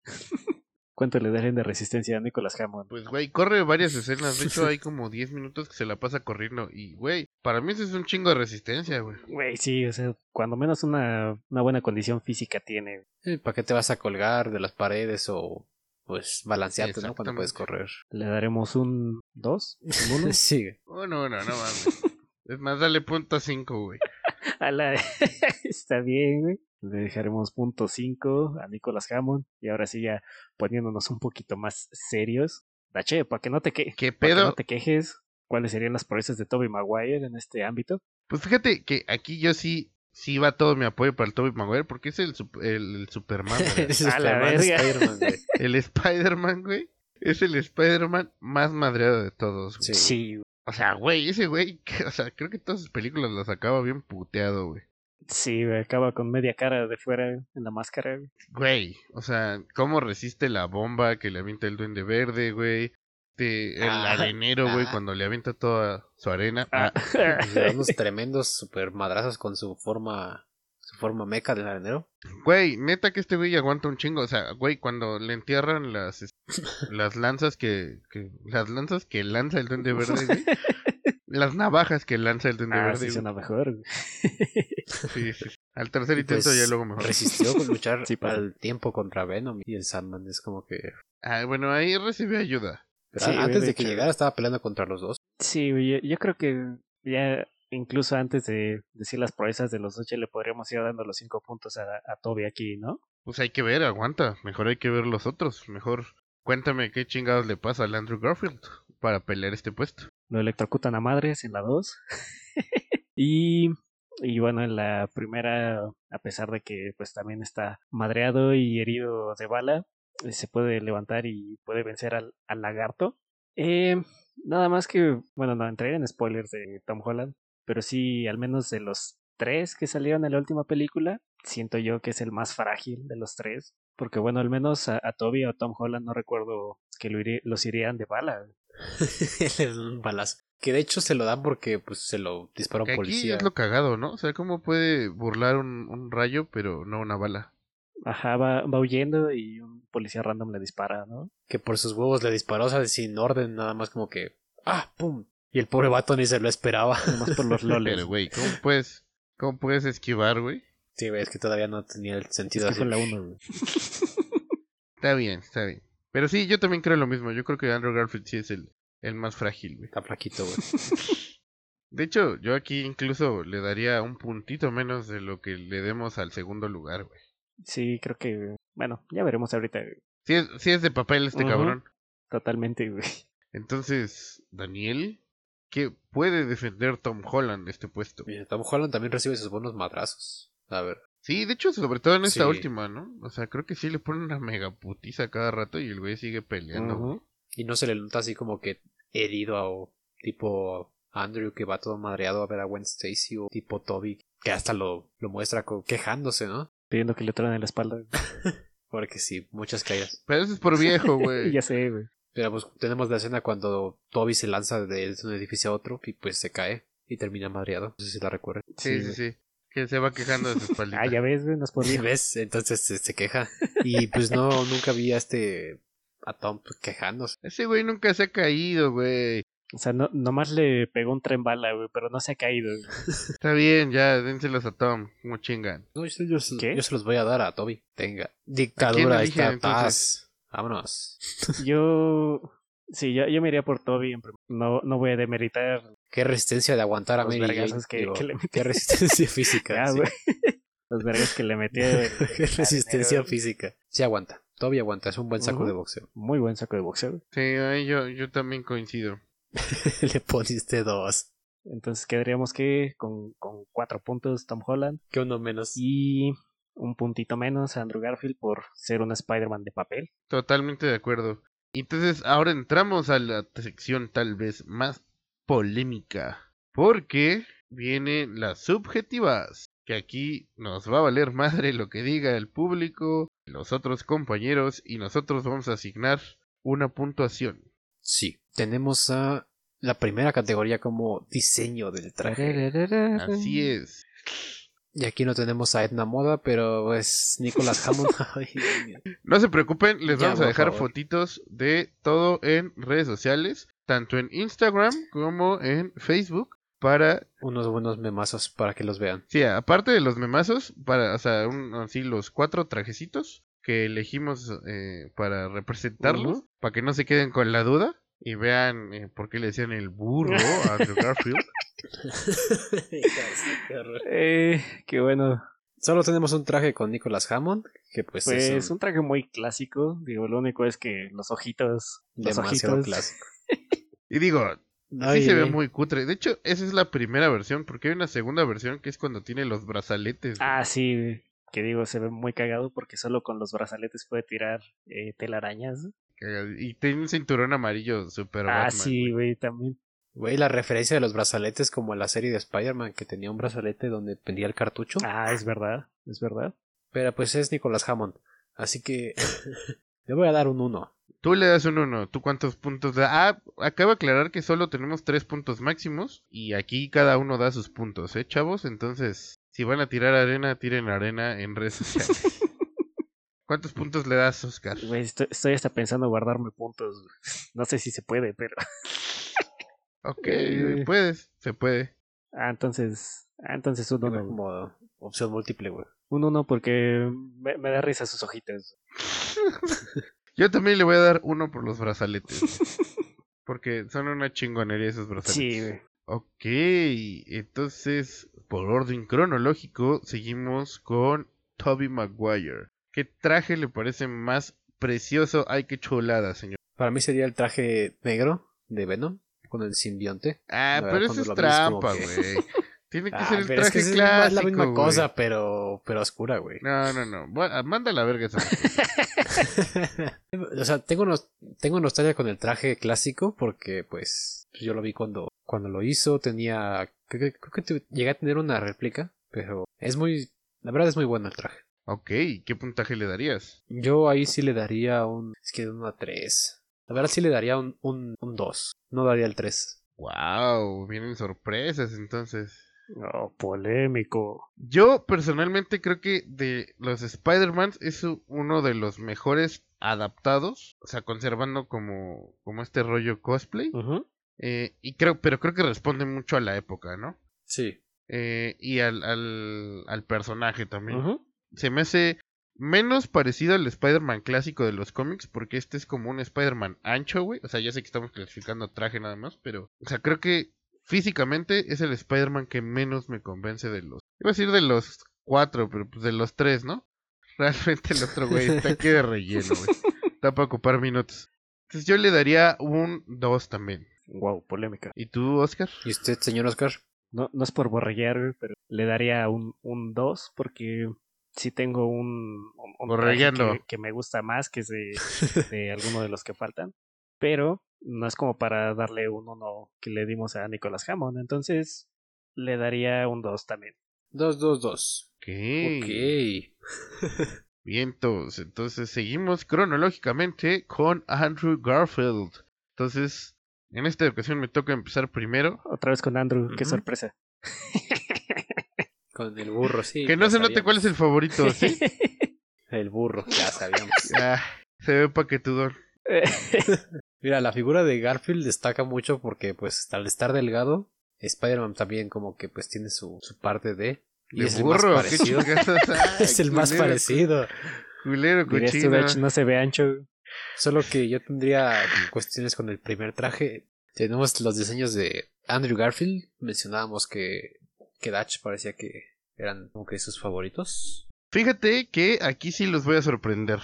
¿Cuánto le darán de resistencia a Nicholas Hammond? Pues, güey, corre varias escenas. De hecho, hay como 10 minutos que se la pasa corriendo. Y, güey, para mí eso es un chingo de resistencia, güey. Güey, sí, o sea, cuando menos una, una buena condición física tiene. ¿Para qué te vas a colgar de las paredes o pues balancearte, ¿no? Cuando puedes correr. Le daremos un 2, un 1. Sigue. Oh, no, no, no mames. Es más, dale punto 5, güey. A la... Está bien, güey. Le dejaremos punto 5 a Nicholas Hammond. Y ahora sí, ya poniéndonos un poquito más serios. Dache, para que no te que... ¿Qué para que pedo? no te quejes. ¿Cuáles serían las proezas de Toby Maguire en este ámbito? Pues fíjate que aquí yo sí, sí va todo mi apoyo para el Tobey Maguire porque es el, el, el Superman, la Superman. Spider-Man, güey. el Spider-Man, güey. Es el Spider-Man más madreado de todos, güey. Sí. Sí, O sea, güey, ese güey, o sea, creo que todas sus películas las acaba bien puteado, güey. sí, güey, acaba con media cara de fuera en la máscara. güey. Güey, o sea, cómo resiste la bomba que le avienta el Duende Verde, güey. De el Ah, arenero, güey, ah. cuando le avienta toda su arena. Ah. Ah, Le da unos tremendos super madrazos con su forma. Su forma meca del arenero. Güey, neta que este güey aguanta un chingo. O sea, güey, cuando le entierran las, es- las lanzas que, que- Las lanzas que lanza el duende verde, güey. Las navajas que lanza el duende Ah, verde. sí güey. suena mejor. güey. Sí, sí, sí. Al tercer Y intento pues, ya luego mejor. Resistió con luchar Sí, al tiempo contra Venom. Y el Sandman es como que. Ah, bueno, ahí recibió ayuda. Pero Sí, antes de de que hecho. llegara estaba peleando contra los dos. Sí, yo, yo creo que ya incluso antes de decir las proezas de los ocho le podríamos ir dando los cinco puntos a, a Toby aquí, ¿no? Pues hay que ver, aguanta. Mejor hay que ver los otros. Mejor cuéntame qué chingados le pasa al Andrew Garfield para pelear este puesto. Lo electrocutan a madres en la 2. y, y bueno, en la primera, a pesar de que pues también está madreado y herido de bala, se puede levantar y puede vencer al, al lagarto. Eh, nada más que, bueno, no entraré en spoilers de Tom Holland, pero sí, al menos de los tres que salieron en la última película, siento yo que es el más frágil de los tres. Porque bueno, al menos a, a Toby o a Tom Holland no recuerdo que lo irí- los irían de bala. Balazo. Que de hecho se lo dan porque pues se lo disparó Que un aquí policía. es lo cagado, ¿no? O sea, ¿cómo puede burlar un, un rayo pero no una bala? Ajá, va, va huyendo y un policía random le dispara, ¿no? Que por sus huevos le disparó, o sea, sin orden, nada más como que. ¡Ah! ¡Pum! Y el pobre vato ni se lo esperaba. Nomás por los loles. Pero, güey, ¿cómo puedes, ¿cómo puedes esquivar, güey? Sí, güey, es que todavía no tenía el es sentido que así. la 1, güey. Está bien, está bien. Pero sí, yo también creo lo mismo. Yo creo que Andrew Garfield sí es el, el más frágil, güey. Está flaquito, güey. De hecho, yo aquí incluso le daría un puntito menos de lo que le demos al segundo lugar, güey. Sí, creo que. Bueno, ya veremos ahorita. Sí es, sí es de papel este cabrón. Totalmente, güey. Entonces, Daniel, ¿qué puede defender Tom Holland este puesto? Mira, Tom Holland también recibe sus buenos madrazos. A ver. Sí, de hecho, sobre todo en esta Sí. última, ¿no? O sea, creo que sí le ponen una mega putiza cada rato y el güey sigue peleando. Ujú. Y no se le nota así como que herido o tipo Andrew que va todo madreado a ver a Gwen Stacy o tipo Toby que hasta lo, lo muestra quejándose, ¿no? Pidiendo que le traen en la espalda. Porque sí, muchas caídas. Pero eso es por viejo, güey. ya sé, güey. Pero pues tenemos la escena cuando Toby se lanza de un edificio a otro y pues se cae y termina madreado. No sé si la recuerdan. sí, sí, sí. Que se va quejando de su espalda. Ah, ya ves, güey, no es por viejo. ¿Ves? Entonces se, se queja. Y pues no, nunca vi a este a Tom pues, quejándose. Ese güey nunca se ha caído, güey. O sea, no, nomás le pegó un tren bala, güey, pero no se ha caído. güey. Está bien, ya, dénselos a Tom, como chingan. No, yo, yo- ¿Qué? yo se los voy a dar a Toby. Tenga. ¿A quién Dictadura, ahí está. Paz. Vámonos. Yo. Sí, yo, yo me iría por Toby. en prim- No, no voy a demeritar. Qué resistencia de aguantar a Los Mary vergazos Jane, que- que le metí. Qué resistencia física. Ya, sí. güey. Los vergas que le metí. Qué resistencia física. Sí aguanta. Toby aguanta. Es un buen saco de boxeo. Muy buen saco de boxeo. güey. Sí, ahí yo, yo también coincido. Le poniste dos. Entonces quedaríamos que con, con cuatro puntos Tom Holland Que uno menos. y un puntito menos a Andrew Garfield por ser un Spider-Man de papel. Totalmente de acuerdo. Entonces, ahora entramos a la sección tal vez más polémica. Porque vienen las subjetivas. Que aquí nos va a valer madre lo que diga el público, los otros compañeros, y nosotros vamos a asignar una puntuación. Sí. Tenemos a la primera categoría como diseño del traje. Así es. Y aquí no tenemos a Edna Moda, pero es Nicolas Hammond. No se preocupen, les Ya, vamos a dejar favor. fotitos de todo en redes sociales, tanto en Instagram como en Facebook, para Unos buenos memazos para que los vean. Sí, aparte de los memazos, para, o sea, un- así los cuatro trajecitos que elegimos eh, para representarlos, para que no se queden con la duda y vean eh, por qué le decían el burro a Andrew Garfield. Eh, qué bueno. Solo tenemos un traje con Nicolas Hammond, que pues, Pues es un traje muy clásico. Digo, lo único es que los ojitos. Los demasiado ojitos. clásico. Y digo, Ay, sí se ve muy cutre. De hecho, esa es la primera versión, porque hay una segunda versión que es cuando tiene los brazaletes. güey. Ah, sí. Que digo, se ve muy cagado porque solo con los brazaletes puede tirar eh, telarañas. Y tiene un cinturón amarillo super ah, Batman, sí, güey. también. Güey, la referencia de los brazaletes como en la serie de Spider-Man que tenía un brazalete donde pendía el cartucho. Ah, es verdad, es verdad. Pero pues es Nicolas Hammond. Así que le voy a dar un 1. Tú le das un 1. ¿Tú cuántos puntos da? Ah, acabo de aclarar que solo tenemos 3 puntos máximos. Y aquí cada uno da sus puntos, ¿eh, chavos? Entonces, si van a tirar arena, tiren arena en redes sociales. ¿Cuántos puntos le das, Oscar? Estoy, estoy hasta pensando guardarme puntos. No sé si se puede, pero. Ok, Eh. puedes, se puede. Ah, entonces. Ah, entonces uno. como opción múltiple, güey. Un uno porque me, me da risa sus hojitas. Yo también le voy a dar uno por los brazaletes. porque son una chingonería esos brazaletes. Sí, güey. Ok, entonces, por orden cronológico, seguimos con Toby Maguire. ¿Qué traje le parece más precioso? Ay, qué chulada, señor. Para mí sería el traje negro de Venom con el simbionte. Ah, pero eso es trampa, güey. Tiene que Ah, ser el es traje que es clásico, la misma cosa, pero, pero oscura, güey. No, no, no. Bueno, manda a la verga esa. o sea, tengo, nos- tengo nostalgia con el traje clásico porque, pues, yo lo vi cuando, cuando lo hizo. Tenía, creo, que- creo que tu- llegué a tener una réplica, pero es muy, la verdad es muy bueno el traje. Ok, ¿qué puntaje le darías? Yo ahí sí le daría un, es que de 1 a 3. La verdad sí le daría un, un, un 2. No daría el 3. Wow, vienen sorpresas entonces. No, polémico. Yo personalmente creo que de los Spider-Man es uno de los mejores adaptados, o sea, conservando como, como este rollo cosplay. Eh, y creo, pero creo que responde mucho a la época, ¿no? Sí. Eh, y al, al, al personaje también. Ujú. Se me hace menos parecido al Spider-Man clásico de los cómics, porque este es como un Spider-Man ancho, güey. O sea, ya sé que estamos clasificando traje nada más, pero, o sea, creo que físicamente es el Spider-Man que menos me convence de los. Iba a decir de los cuatro, pero pues de los tres, ¿no? Realmente el otro güey está aquí de relleno, güey. Está para ocupar minutos. Entonces yo le daría un 2 también. Wow, polémica. ¿Y tú, Oscar? ¿Y usted, señor Oscar? No, no es por borreguear, güey, pero le daría un, un 2 porque sí tengo un, un, un que, que me gusta más que es de, de alguno de los que faltan. Pero no es como para darle un 1 que le dimos a Nicolas Hammond. Entonces le daría un 2 también. 2, 2, 2. Ok. Vientos. Entonces seguimos cronológicamente con Andrew Garfield. Entonces, en esta ocasión me toca empezar primero. Otra vez con Andrew, qué sorpresa. Con el burro, sí. que no se note cuál es el favorito, ¿sí? El burro, ya sabíamos. Ah, se ve paquetudón. Mira, la figura de Garfield destaca mucho porque, pues, al estar delgado, Spider-Man también como que, pues, tiene su, su parte de... Y De es el burro, más qué. Ay, es el más culero, parecido. Culero, tú, cochino. hecho, no se ve ancho. Solo que yo tendría cuestiones con el primer traje. Tenemos los diseños de Andrew Garfield. Mencionábamos que, que Dutch parecía que eran como que sus favoritos. Fíjate que aquí sí los voy a sorprender.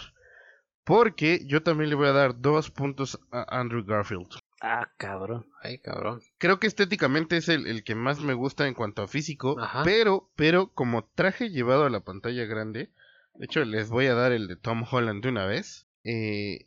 Porque yo también le voy a dar dos puntos a Andrew Garfield. Ah, cabrón. Ay, cabrón. Creo que estéticamente es el, el que más me gusta en cuanto a físico. Ajá. Pero, pero como traje llevado a la pantalla grande. De hecho, les voy a dar el de Tom Holland de una vez. Eh,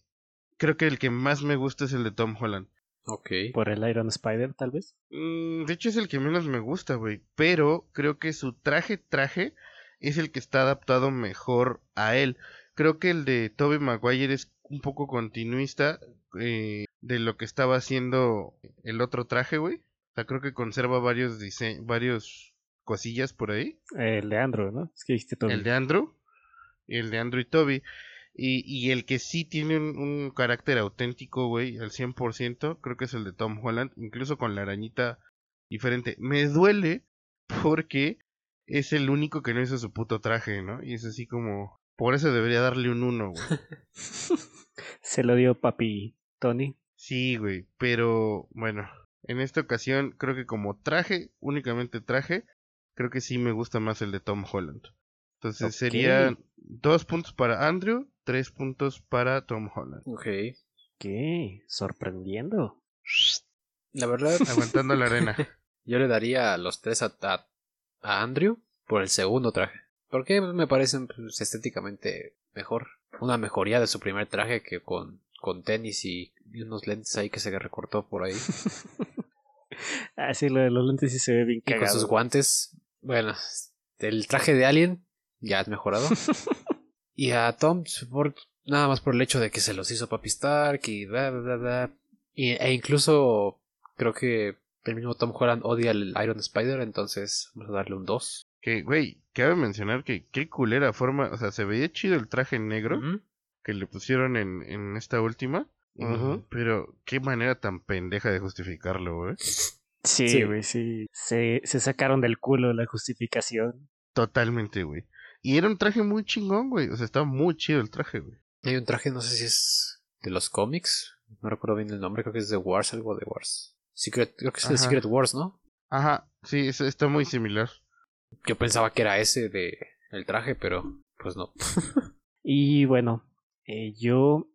creo que el que más me gusta es el de Tom Holland. Ok. Por el Iron Spider, tal vez. Mm, de hecho, es el que menos me gusta, güey. Pero creo que su traje, traje, es el que está adaptado mejor a él. Creo que el de Tobey Maguire es un poco continuista eh, de lo que estaba haciendo el otro traje, güey. O sea, creo que conserva varios dise- varios cosillas por ahí. El de Andrew, ¿no? Es que dijiste todo. El de Andrew. Y el de Andrew y Toby. Y, y el que sí tiene un, un carácter auténtico, güey, al 100%, creo que es el de Tom Holland, incluso con la arañita diferente. Me duele porque es el único que no hizo su puto traje, ¿no? Y es así como... Por eso debería darle un 1, güey. Se lo dio papi Tony. Sí, güey, pero bueno, en esta ocasión creo que como traje, únicamente traje, creo que sí me gusta más el de Tom Holland. Entonces Ok. serían dos puntos para Andrew, tres puntos para Tom Holland. Ok. ¿Qué? Sorprendiendo. La verdad, Aguantando la arena. yo le daría los tres a, a, a Andrew por el segundo traje. Porque me parecen pues, estéticamente mejor. Una mejoría de su primer traje que con, con tenis y, y unos lentes ahí que se recortó por ahí. Ah, sí, lo de los lentes sí se ve bien Y con sus guantes. Bueno, el traje de Alien ya has mejorado. y a Tom, por, Nada más por el hecho de que se los hizo Papi Stark y bla, bla, bla, bla. Y, e incluso creo que el mismo Tom Holland odia el Iron Spider, entonces vamos a darle un 2. Que, güey, cabe mencionar que qué culera forma, o sea, se veía chido el traje negro que le pusieron en, en esta última. Pero qué manera tan pendeja de justificarlo, güey. Sí, Sí. güey, sí. Se, se sacaron del culo la justificación. Totalmente, güey. Y era un traje muy chingón, güey. O sea, estaba muy chido el traje, güey. Hay un traje, no sé si es de los cómics, no recuerdo bien el nombre, creo que es de Wars, algo de Wars. Secret, creo que es de. Secret Wars, ¿no? Ajá, sí, es- está muy similar. Yo pensaba que era ese de el traje, pero pues no. Y bueno, eh, yo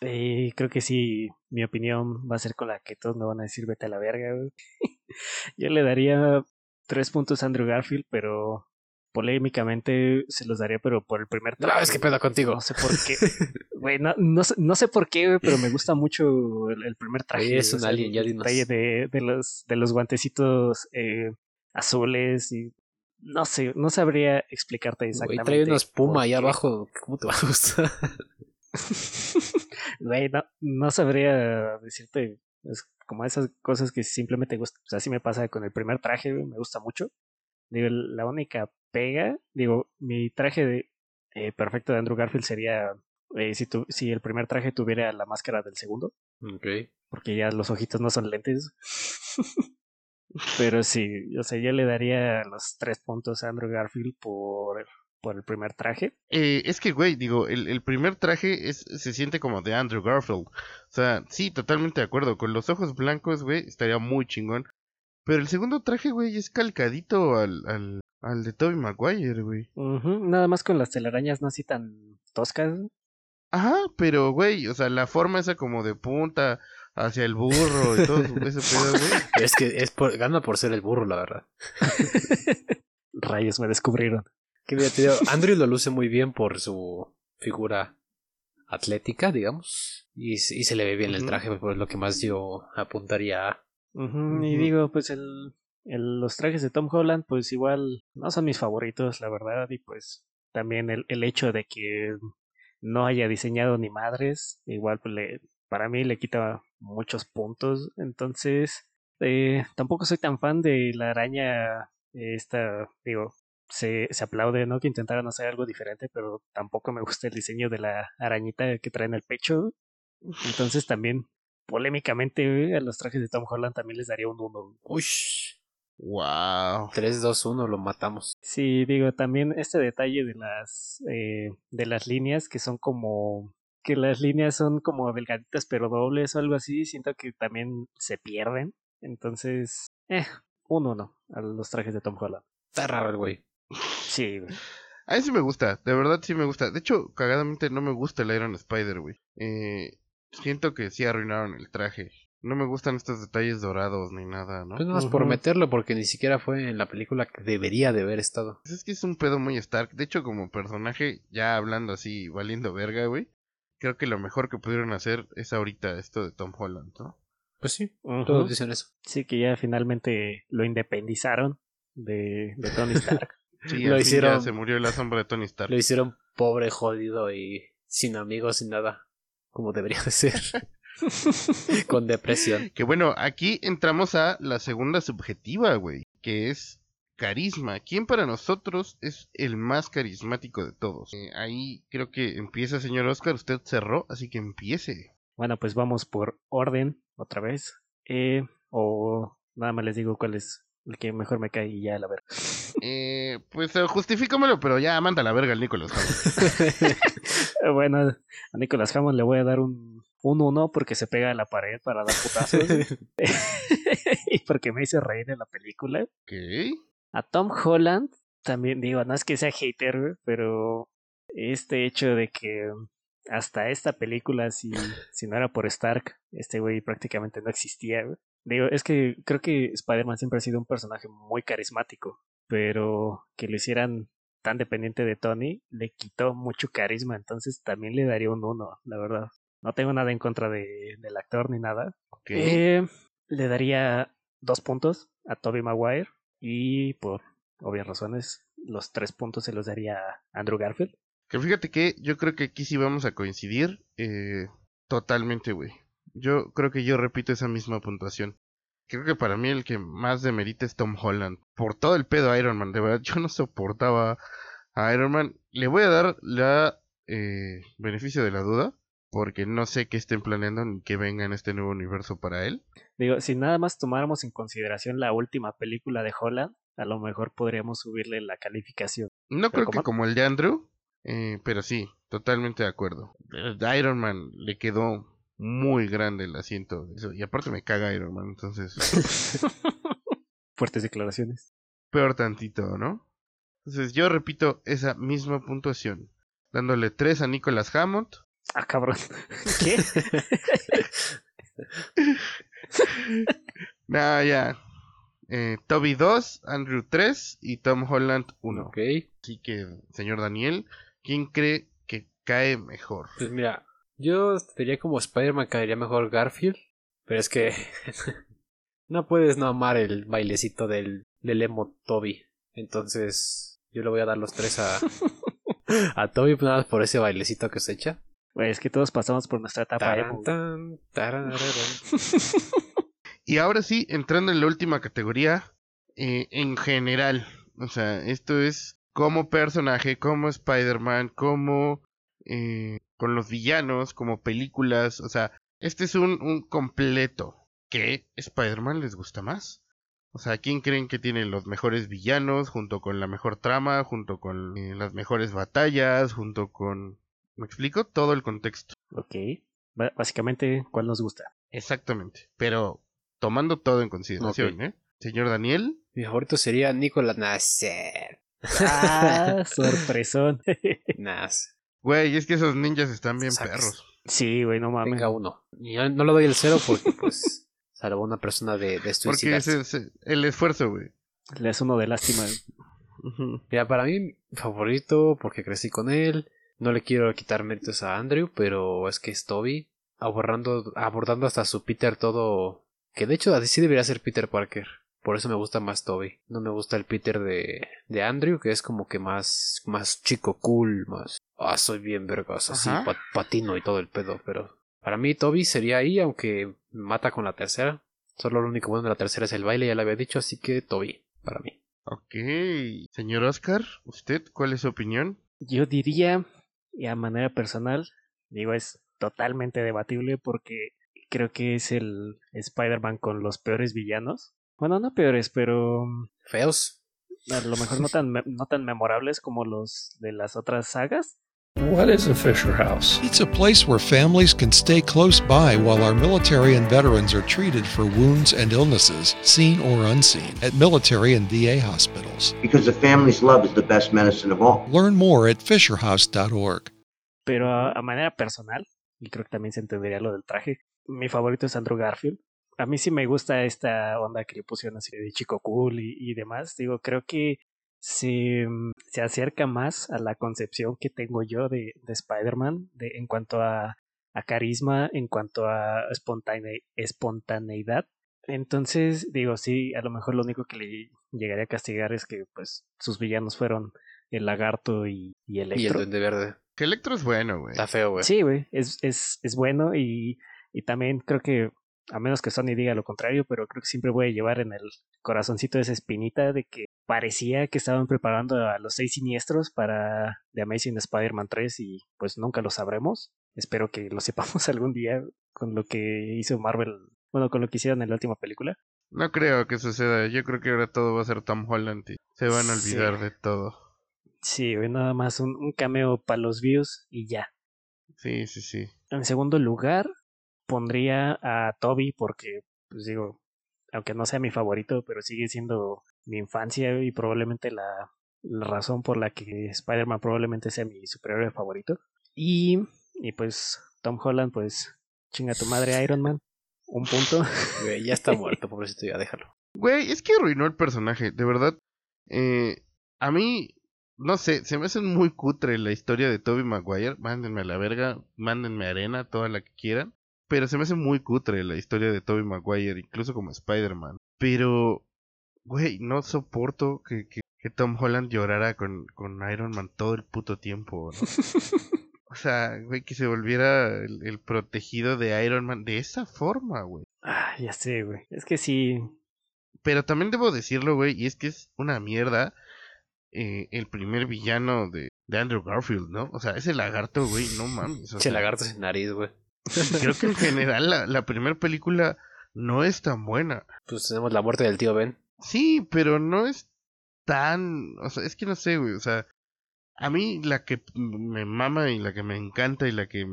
eh, creo que sí, mi opinión va a ser con la que todos me van a decir vete a la verga. güey. yo le daría tres puntos a Andrew Garfield, pero polémicamente se los daría, pero por el primer No, es que pedo contigo. No sé por qué. Güey, no, no, sé- no sé por qué, güey, pero me gusta mucho el, el primer traje. Güey, es güey, un alien, ya dinos. de, de, los, de los guantecitos eh, azules y no sé, no sabría explicarte Güey, exactamente. trae una espuma ahí abajo, ¿cómo te va a gustar? Güey, no, no sabría decirte. Es como esas cosas que simplemente gustan. O sea, así me pasa con el primer traje, güey, me gusta mucho. Digo, la única pega, digo, mi traje de, eh, perfecto de Andrew Garfield sería eh, si, tu, si el primer traje tuviera la máscara del segundo, ok. porque ya los ojitos no son lentes. Pero sí, o sea, yo le daría los tres puntos a Andrew Garfield por, por el primer traje. Eh, es que, güey, digo, el, el primer traje es, se siente como de Andrew Garfield. O sea, sí, totalmente de acuerdo. Con los ojos blancos, güey, estaría muy chingón. Pero el segundo traje, güey, es calcadito al, al, al de Tobey Maguire, güey. Nada más con las telarañas no así tan toscas. Ajá, pero, güey, o sea, la forma esa como de punta hacia el burro y todo ese pedo, güey. Es que es por, gana por ser el burro, la verdad. Rayos, me descubrieron. Qué divertido. Andrew lo luce muy bien por su figura atlética, digamos. Y, se- y se le ve bien el traje, por lo que más yo apuntaría a. Y digo, pues el, el- los trajes de Tom Holland, pues igual no son mis favoritos, la verdad. Y pues también el, el hecho de que no haya diseñado ni madres, igual pues le, para mí le quita muchos puntos. Entonces, eh, tampoco soy tan fan de la araña eh, esta, digo, se, se aplaude, ¿no? Que intentaran hacer algo diferente, pero tampoco me gusta el diseño de la arañita que trae en el pecho. Entonces también, polémicamente, a los trajes de Tom Holland también les daría un 1. Uy, Wow. 3, 2, 1, lo matamos. Sí, digo, también este detalle de las, eh, de las líneas que son como, que las líneas son como delgaditas pero dobles o algo así, siento que también se pierden. Entonces, eh, un 1 a los trajes de Tom Holland. Está raro el güey. Sí, güey. A mí sí me gusta, de verdad sí me gusta. De hecho, cagadamente no me gusta el Iron Spider, güey. Eh, siento que sí arruinaron el traje. No me gustan estos detalles dorados ni nada, ¿no? Pues nada más por Ujú. meterlo, porque ni siquiera fue en la película que debería de haber estado. Pues es que es un pedo muy Stark. De hecho, como personaje, ya hablando así, valiendo verga, güey. Creo que lo mejor que pudieron hacer es ahorita esto de Tom Holland, ¿no? Pues sí, Ujú. todos dicen eso. Sí, que ya finalmente lo independizaron de, de Tony Stark. Sí, Lo hicieron- ya se murió la sombra de Tony Stark. Lo hicieron pobre, jodido y sin amigos, sin nada. Como debería de ser. Con depresión. Que bueno, aquí entramos a la segunda subjetiva, güey. Que es carisma. ¿Quién para nosotros es el más carismático de todos? Eh, ahí creo que empieza, señor Oscar. Usted cerró, así que empiece. Bueno, pues vamos por orden otra vez. Eh, o nada más les digo cuál es el que mejor me cae y ya la ver. Eh, pues eh, justifícamelo, pero ya manda la verga al Nicolás. Hammond. bueno, a Nicolas Hammond le voy a dar un 1-1 porque se pega a la pared para dar putazos. y porque me hizo reír en la película. ok. A Tom Holland también digo, no es que sea hater, pero este hecho de que hasta esta película, si, si no era por Stark, este güey prácticamente no existía. güey. Digo, es que creo que Spider-Man siempre ha sido un personaje muy carismático, pero que lo hicieran tan dependiente de Tony le quitó mucho carisma, entonces también le daría un 1, la verdad. No tengo nada en contra de, del actor ni nada. Eh, le daría dos puntos a Toby Maguire y por obvias razones los tres puntos se los daría a Andrew Garfield. Que fíjate que yo creo que aquí sí vamos a coincidir eh, totalmente, güey. Yo creo que yo repito esa misma puntuación. Creo que para mí el que más demerita es Tom Holland. Por todo el pedo a Iron Man. De verdad, yo no soportaba a Iron Man. Le voy a dar la eh, beneficio de la duda. Porque no sé qué estén planeando ni que venga en este nuevo universo para él. Digo, si nada más tomáramos en consideración la última película de Holland, a lo mejor podríamos subirle la calificación. No Pero creo que como el de Andrew. eh, pero sí, totalmente de acuerdo. De Iron Man le quedó muy grande el asiento. Eso, y aparte me caga Iron Man. Entonces, Fuertes declaraciones. peor tantito, ¿no? Entonces yo repito esa misma puntuación. Dándole 3 a Nicholas Hammond. Ah, cabrón. ¿Qué? Nah, ya. Eh, Toby 2, Andrew 3 y Tom Holland 1. Ok. Así que, señor Daniel, ¿quién cree que cae mejor? Pues mira, yo diría como Spider-Man caería mejor Garfield. Pero es que no puedes no amar el bailecito del, del emo Toby. Entonces, yo le voy a dar los tres a, a Toby pues, nada más por ese bailecito que se echa. Güey, es que todos pasamos por nuestra etapa Taran, emo. tan, tarararán. Y ahora sí, entrando en la última categoría, eh, en general, o sea, esto es como personaje, como Spider-Man, como eh, con los villanos, como películas, o sea, este es un, un completo. ¿Qué Spider-Man les gusta más? O sea, ¿quién creen que tiene los mejores villanos, junto con la mejor trama, junto con eh, las mejores batallas, junto con... ¿Me explico? Todo el contexto. Ok. Básicamente, ¿cuál nos gusta? Exactamente. Pero tomando todo en consideración, ¿eh? Señor Daniel, Mi favorito sería Nicolás Nasser. Ah, sorpresón. Nas. Güey, es que esos ninjas están bien perros. sí, güey, no mames. Venga uno. Yo no le doy el cero porque pues salvó a una persona de, de Porque ese es el esfuerzo, güey. Le es uno de lástima. Mira, para mí, mi favorito, porque crecí con él. No le quiero quitar méritos a Andrew, pero es que es Toby. Abordando, abordando hasta su Peter todo. Que de hecho así debería ser Peter Parker. Por eso me gusta más Toby. No me gusta el Peter de, de Andrew, que es como que más, más chico cool, más. Ah, soy bien vergas, así, patino y todo el pedo. Pero para mí Toby sería ahí, aunque mata con la tercera. Solo lo único bueno de la tercera es el baile, ya lo había dicho, así que Toby, para mí. Ok. Señor Oscar, ¿usted cuál es su opinión? Yo diría, y a manera personal, digo, es totalmente debatible porque creo que es el Spider-Man con los peores villanos. Bueno, no peores, pero mm, Feos. a lo mejor no tan, me- no tan memorables como los de las otras sagas. What is a Fisher House? It's a place where families can stay close by while our military and veterans are treated for wounds and illnesses, seen or unseen, at military and VA hospitals. because the family's love is the best medicine of all. Learn more at fisherhouse.org. Pero a, a manera personal, y creo que también se entendería lo del traje, mi favorito es Andrew Garfield. A mí sí me gusta esta onda que le pusieron así de chico cool y, y demás. Digo, creo que se, mm, se acerca más a la concepción que tengo yo de, de Spider-Man de, en cuanto a, a carisma, en cuanto a espontane- espontaneidad. Entonces, digo, sí, a lo mejor lo único que le llegaría a castigar es que pues sus villanos fueron el lagarto y, y Y el Electro. duende verde. Que Electro es bueno, güey. Está feo, güey. Sí, güey, es, es, es bueno y, y también creo que, a menos que Sony diga lo contrario, pero creo que siempre voy a llevar en el corazoncito esa espinita de que parecía que estaban preparando a los seis siniestros para The Amazing Spider-Man 3 y pues nunca lo sabremos. Espero que lo sepamos algún día con lo que hizo Marvel, bueno, con lo que hicieron en la última película. No creo que suceda. Yo creo que ahora todo va a ser Tom Holland y se van a olvidar Sí. de todo. Sí, nada más un, un cameo para los views y ya. Sí, sí, sí. En segundo lugar, pondría a Toby porque, pues digo, aunque no sea mi favorito, pero sigue siendo mi infancia y probablemente la, la razón por la que Spider-Man probablemente sea mi superhéroe favorito. Y, y pues Tom Holland, pues chinga tu madre Iron Man. Un punto. Güey, ya está muerto, pobrecito, ya déjalo. Güey, es que arruinó el personaje, de verdad. Eh, a mí, no sé, se me hace muy cutre la historia de Toby Maguire. Mándenme a la verga, mándenme arena, toda la que quieran. Pero se me hace muy cutre la historia de Toby Maguire, incluso como Spider-Man. Pero, güey, no soporto que, que, que Tom Holland llorara con, con Iron Man todo el puto tiempo, ¿no? o sea, güey, que se volviera el, el protegido de Iron Man de esa forma, güey. Ah, ya sé, güey. Es que sí. Pero también debo decirlo, güey, y es que es una mierda eh, el primer villano de, de Andrew Garfield, ¿no? O sea, ese lagarto, güey, no mames. O sea, lagarto sin nariz, güey. Creo que en general la, la primera película no es tan buena. Pues tenemos la muerte del tío Ben. Sí, pero no es tan... O sea, es que no sé, güey, o sea, a mí la que me mama y la que me encanta y la que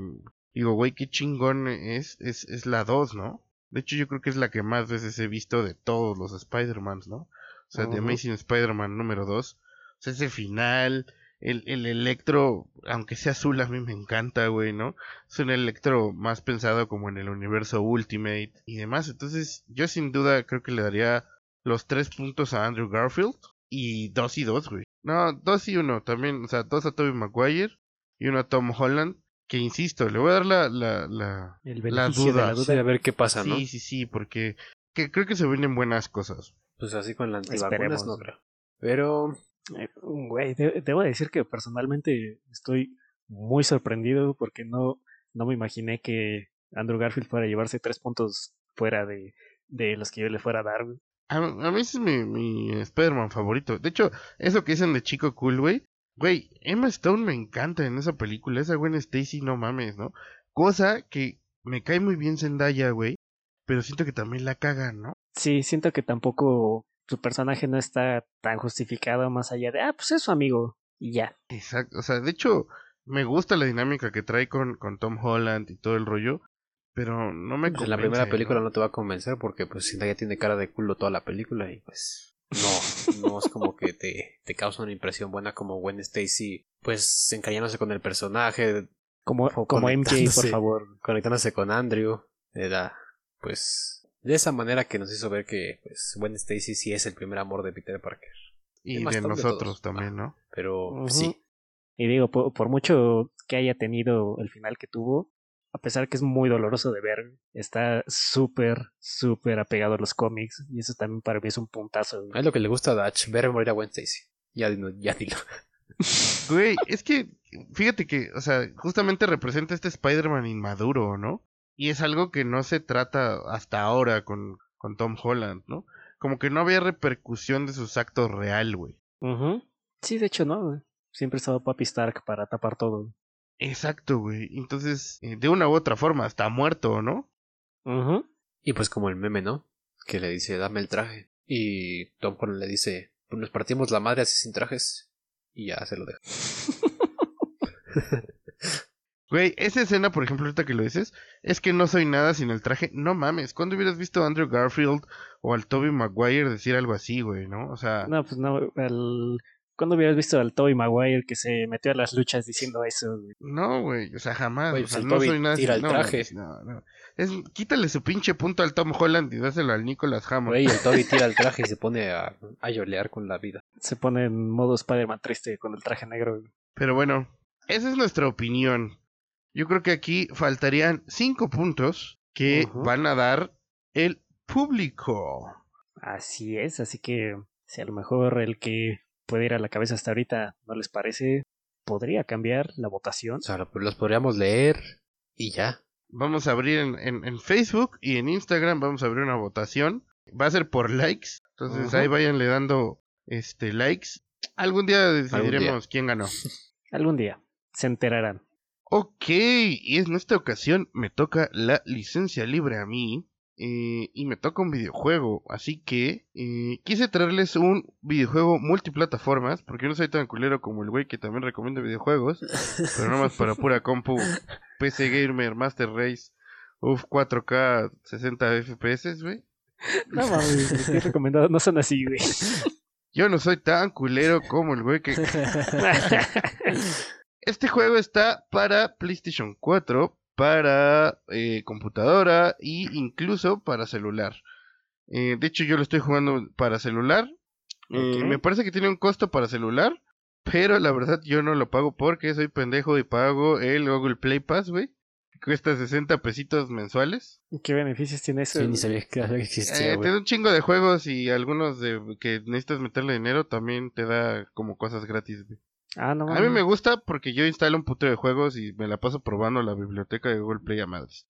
digo, güey, qué chingón es, es, es la 2, ¿no? De hecho, yo creo que es la que más veces he visto de todos los Spider-Mans, ¿no? O sea, de Ujú. Amazing Spider-Man número 2. O sea, ese final, el, el electro, aunque sea azul, a mí me encanta, güey, ¿no? Es un electro más pensado como en el universo Ultimate y demás. Entonces, yo sin duda creo que le daría los tres puntos a Andrew Garfield y dos y dos, güey. No, dos y uno también, o sea, dos a Tobey Maguire y uno a Tom Holland. Que insisto, le voy a dar la, la, la, El la beneficio de duda. la duda. Sí, a ver qué pasa, Sí, ¿no? sí, sí, porque que creo que se vienen buenas cosas. Pues así con la antivacunas Esperemos. no creo. Pero Güey, de- debo decir que personalmente estoy muy sorprendido porque no, no me imaginé que Andrew Garfield fuera a llevarse tres puntos fuera de, de los que yo le fuera a dar, güey. A, a mí ese es mi, mi Spider-Man favorito. De hecho, eso que dicen de Chico Cool, güey. Güey, Emma Stone me encanta en esa película. Esa Gwen Stacy, no mames, ¿no? Cosa que me cae muy bien Zendaya, güey. Pero siento que también la cagan, ¿no? Sí, siento que tampoco su personaje no está tan justificado más allá de, ah, pues es su amigo y ya. Exacto. O sea, de hecho, me gusta la dinámica que trae con, con Tom Holland y todo el rollo. Pero no me pues, en la convence, primera película ¿no? no te va a convencer porque pues ya tiene cara de culo toda la película y pues no, no es como que te, te causa una impresión buena como Gwen Stacy pues encariñándose con el personaje, Como, O como MJ, por favor. conectándose con Andrew, era pues de esa manera que nos hizo ver que pues Gwen Stacy sí es el primer amor de Peter Parker. Y de nosotros también, ¿no? Pero Ujú. sí, Y digo, por, por mucho que haya tenido el final que tuvo, a pesar que es muy doloroso de ver, está súper, súper apegado a los cómics. Y eso también para mí es un puntazo. es lo que le gusta a Dutch, ver morir a Gwen Stacy. Ya dilo, ya dilo. Güey, es que, fíjate que, o sea, justamente representa este Spider-Man inmaduro, ¿no? Y es algo que no se trata hasta ahora con, con Tom Holland, ¿no? Como que no había repercusión de sus actos real, güey. Sí, de hecho, no. Siempre ha estado Papi Stark para tapar todo. Exacto, güey. Entonces, eh, de una u otra forma, está muerto, ¿no? Y pues como el meme, ¿no? Que le dice, dame el traje. Y Tom Holland le dice, pues nos partimos la madre así sin trajes. Y ya se lo deja. Güey, esa escena, por ejemplo, ahorita que lo dices, es que no soy nada sin el traje. No mames, ¿cuándo hubieras visto a Andrew Garfield o al Toby Maguire decir algo así, güey, no? O sea, No, pues no. El... ¿Cuándo hubieras visto al Tobey Maguire que se metió a las luchas diciendo eso? güey? No, güey, o sea, jamás. Güey, o sea, pues el no Toby soy nada tira sin- el no, traje. No, no. Es, quítale su pinche punto al Tom Holland y dáselo al Nicholas Hammond. Güey, el Toby tira el traje y se pone a, a llolear con la vida. Se pone en modo Spider-Man triste con el traje negro. güey. Pero bueno, esa es nuestra opinión. Yo creo que aquí faltarían cinco puntos que van a dar el público. Así es, así que si a lo mejor el que puede ir a la cabeza hasta ahorita no les parece, podría cambiar la votación. O sea, lo- los podríamos leer y ya. Vamos a abrir en, en- en Facebook y en Instagram, vamos a abrir una votación. Va a ser por likes. Entonces Ujú. ahí váyanle dando este likes. Algún día decidiremos quién ganó. Algún día se enterarán. Ok, y en esta ocasión me toca la licencia libre a mí. eh, y me toca un videojuego. Así que eh, quise traerles un videojuego multiplataformas. Porque yo no soy tan culero como el güey que también recomienda videojuegos. pero nada más para pura compu. PC Gamer, Master Race. Uf, 4K, 60 FPS, güey. No mames, les estoy recomendando, no son así, güey. Yo no soy tan culero como el güey que... Este juego está para PlayStation 4, para eh, computadora e incluso para celular. Eh, de hecho, yo lo estoy jugando para celular. Eh, me parece que tiene un costo para celular, pero la verdad yo no lo pago porque soy pendejo y pago el Google Play Pass, güey. Cuesta 60 pesitos mensuales. ¿Y qué beneficios tiene eso? Sí, ni sabía que existía, Eh, güey. te da un chingo de juegos y algunos de que necesitas meterle dinero también te da como cosas gratis, güey. Ah, no A mí me gusta porque yo instalo un putero de juegos y me la paso probando la biblioteca de Google Play a madres.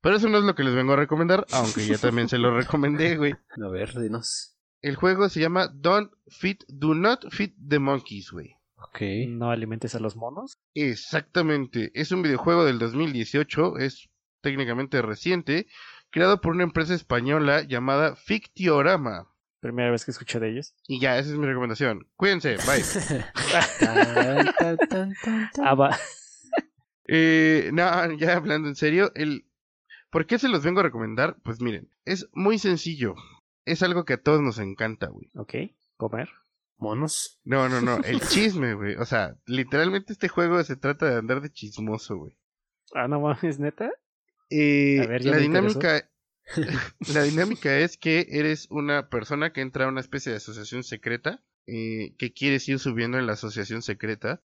Pero eso no es lo que les vengo a recomendar, aunque ya también se lo recomendé, güey. A ver, dinos. El juego se llama Don't Feed, Do Not Feed the Monkeys, güey. Ok. ¿No alimentes a los monos? Exactamente. Es un videojuego del 2018, es técnicamente reciente, creado por una empresa española llamada Fictiorama. Primera vez que escuché de ellos. Y ya, esa es mi recomendación. Cuídense, bye. Tan. Ah. Eh, no, ya hablando en serio, el... ¿por qué se los vengo a recomendar? Pues miren, es muy sencillo. Es algo que a todos nos encanta, güey. Ok. Comer. ¿Monos? No, no, no, el chisme, güey. O sea, literalmente este juego se trata de andar de chismoso, güey. Ah, no mames, neta. Eh, A ver, ya la dinámica la dinámica es que eres una persona que entra a una especie de asociación secreta eh, que quieres ir subiendo en la asociación secreta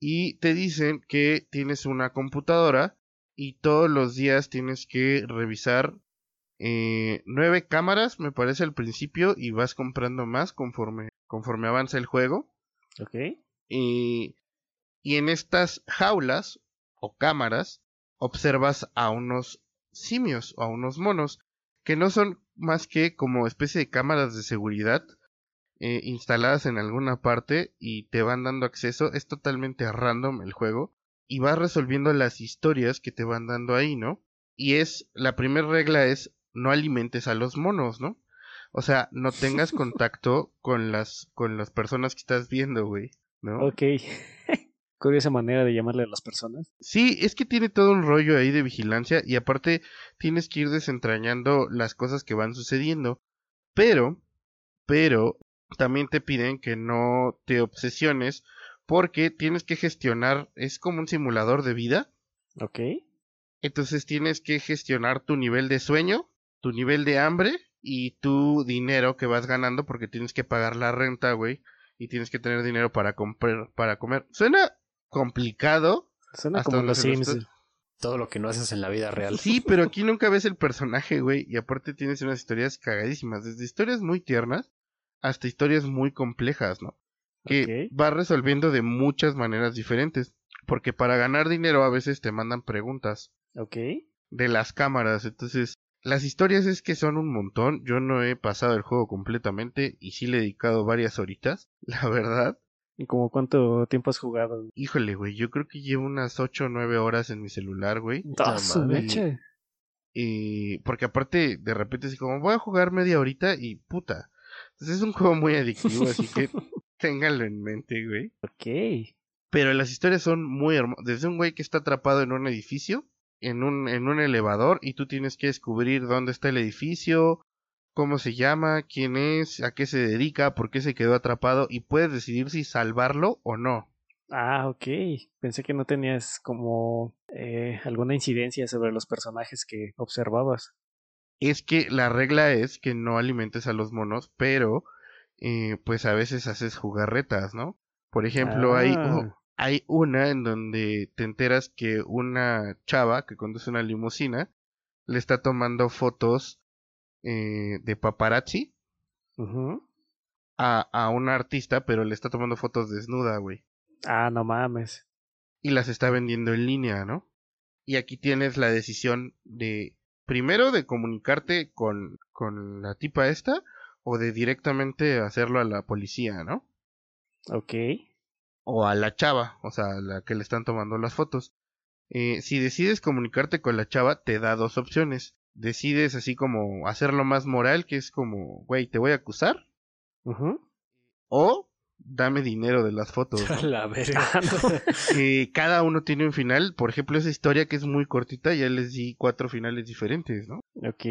y te dicen que tienes una computadora y todos los días tienes que revisar eh, nueve cámaras me parece al principio y vas comprando más conforme conforme avanza el juego Ok. y, y en estas jaulas o cámaras observas a unos simios o a unos monos que no son más que como especie de cámaras de seguridad eh, instaladas en alguna parte y te van dando acceso. Es totalmente random el juego y vas resolviendo las historias que te van dando ahí, ¿no? Y es la primera regla es no alimentes a los monos, ¿no? O sea, no tengas contacto con las con las personas que estás viendo, güey, ¿no? Ok. Curiosa manera de llamarle a las personas. Sí, es que tiene todo un rollo ahí de vigilancia y aparte tienes que ir desentrañando las cosas que van sucediendo. Pero, pero, también te piden que no te obsesiones porque tienes que gestionar, es como un simulador de vida. Ok. Entonces tienes que gestionar tu nivel de sueño, tu nivel de hambre y tu dinero que vas ganando porque tienes que pagar la renta, güey. Y tienes que tener dinero para comprar, para comer. Suena complicado. Suena hasta como los Sims. Todo lo que no haces en la vida real. Sí, pero aquí nunca ves el personaje, güey. Y aparte tienes unas historias cagadísimas. Desde historias muy tiernas hasta historias muy complejas, ¿no? Que Ok. va resolviendo de muchas maneras diferentes. Porque para ganar dinero a veces te mandan preguntas Ok. de las cámaras. Entonces, las historias es que son un montón. Yo no he pasado el juego completamente y sí le he dedicado varias horitas, la verdad. ¿Y como cuánto tiempo has jugado? Híjole, güey, yo creo que llevo unas 8 o 9 horas en mi celular, güey. Ah, su mecha. Y porque aparte, de repente, así como voy a jugar media horita y puta. Entonces es un juego muy adictivo, así que ténganlo en mente, güey. Ok. Pero las historias son muy hermosas. Desde un güey que está atrapado en un edificio, en un, en un elevador, y tú tienes que descubrir dónde está el edificio, cómo se llama, quién es, a qué se dedica, por qué se quedó atrapado, y puedes decidir si salvarlo o no. Ah, ok. Pensé que no tenías como eh, alguna incidencia sobre los personajes que observabas. Es que la regla es que no alimentes a los monos, pero eh, pues a veces haces jugarretas, ¿no? Por ejemplo, hay, Ah. oh, hay una en donde te enteras que una chava que conduce una limusina le está tomando fotos eh, de paparazzi a, a una artista, pero le está tomando fotos desnuda, güey. Ah, no mames. Y las está vendiendo en línea, ¿no? Y aquí tienes la decisión de, primero, de comunicarte con, con la tipa esta, o de directamente hacerlo a la policía, ¿no? Ok. o a la chava, o sea, a la que le están tomando las fotos. Eh, si decides comunicarte con la chava, te da dos opciones. Decides así como hacerlo más moral, que es como, güey, te voy a acusar, Ujú. o dame dinero de las fotos. ¿no? La verga. Eh, cada uno tiene un final. Por ejemplo, esa historia que es muy cortita, ya les di cuatro finales diferentes, ¿no? Ok.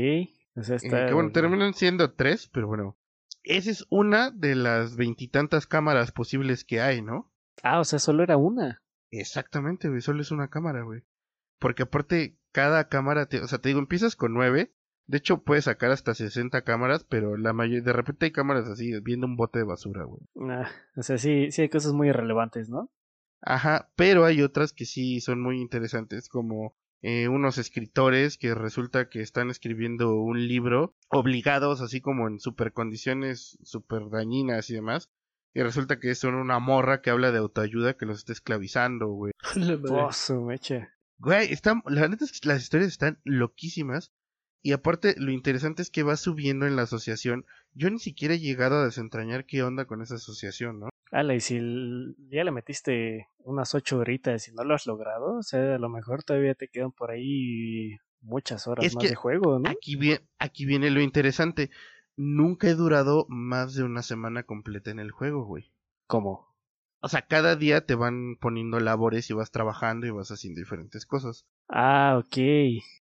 O sea, Eh, está... que bueno, terminan siendo tres, pero bueno. Esa es una de las veintitantas cámaras posibles que hay, ¿no? Ah, o sea, solo era una. Exactamente, güey, solo es una cámara, güey. Porque aparte, cada cámara, te, o sea, te digo, empiezas con nueve. De hecho, puedes sacar hasta 60 cámaras, pero la mayoría, de repente hay cámaras así, viendo un bote de basura, güey. Ah, o sea, sí, sí hay cosas muy irrelevantes, ¿no? Ajá, pero hay otras que sí son muy interesantes, como eh, unos escritores que resulta que están escribiendo un libro obligados, así como en super condiciones super dañinas y demás. Y resulta que son una morra que habla de autoayuda que los está esclavizando, güey. Oh, su mecha. Güey, están, la neta es que las historias están loquísimas. Y aparte, lo interesante es que va subiendo en la asociación. Yo ni siquiera he llegado a desentrañar qué onda con esa asociación, ¿no? Ala, y si ya le metiste unas ocho horitas y no lo has logrado, o sea, a lo mejor todavía te quedan por ahí muchas horas Es más que de juego, ¿no? Aquí, vie- aquí viene lo interesante. Nunca he durado más de una semana completa en el juego, güey. ¿Cómo? O sea, cada día te van poniendo labores y vas trabajando y vas haciendo diferentes cosas. Ah, ok.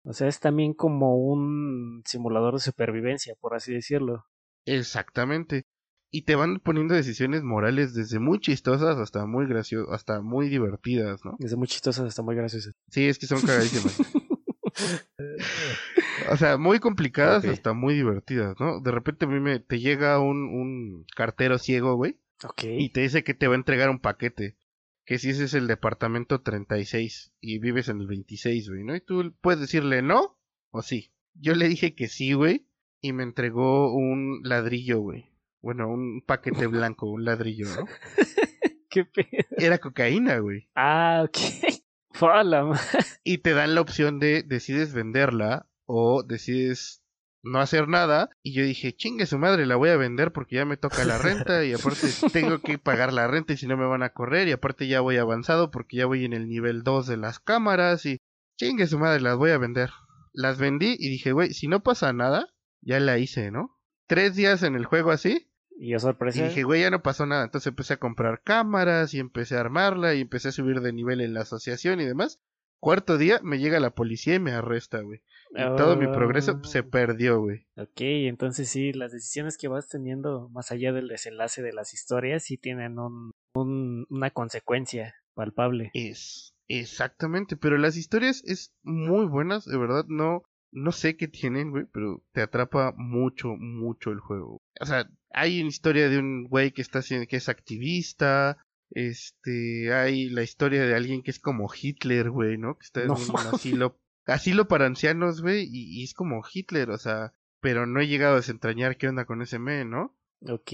O sea, es también como un simulador de supervivencia, por así decirlo. Exactamente. Y te van poniendo decisiones morales desde muy chistosas hasta muy graciosas, hasta muy divertidas, ¿no? Desde muy chistosas hasta muy graciosas. Sí, es que son cagadísimas. o sea, muy complicadas hasta muy divertidas, ¿no? De repente a mí me, te llega un, un cartero ciego, güey, Y te dice que te va a entregar un paquete. Que si ese es el departamento 36 y vives en el 26, güey, ¿no? Y tú puedes decirle no o sí. Yo le dije que sí, güey, y me entregó un ladrillo, güey. Bueno, un paquete blanco, un ladrillo, ¿no? ¿Qué pedo? Era cocaína, güey. Ah, ok. Fala, Y te dan la opción de decides venderla o decides no hacer nada. Y yo dije, chingue su madre, la voy a vender porque ya me toca la renta y aparte tengo que pagar la renta y si no me van a correr y aparte ya voy avanzado porque ya voy en el nivel 2 de las cámaras y chingue su madre, las voy a vender. Las vendí y dije, güey, si no pasa nada, ya la hice, ¿no? Tres días en el juego así Y yo y sorpresa. dije, güey, ya no pasó nada. Entonces empecé a comprar cámaras y empecé a armarla y empecé a subir de nivel en la asociación y demás. Cuarto día me llega la policía y me arresta, güey. Y todo mi progreso se Ah, perdió, güey. Ok, entonces sí, las decisiones que vas teniendo más allá del desenlace de las historias sí tienen un, un- una consecuencia palpable. Es exactamente, pero las historias es muy buenas, de verdad, no no sé qué tienen, güey, pero te atrapa mucho, mucho el juego. O sea, hay una historia de un güey que está haciendo, que es activista, este, hay la historia de alguien que es como Hitler, güey, ¿no? Que está en No un asilo, asilo para ancianos, güey, y, y es como Hitler, o sea, pero no he llegado a desentrañar qué onda con ese men, ¿no? Ok.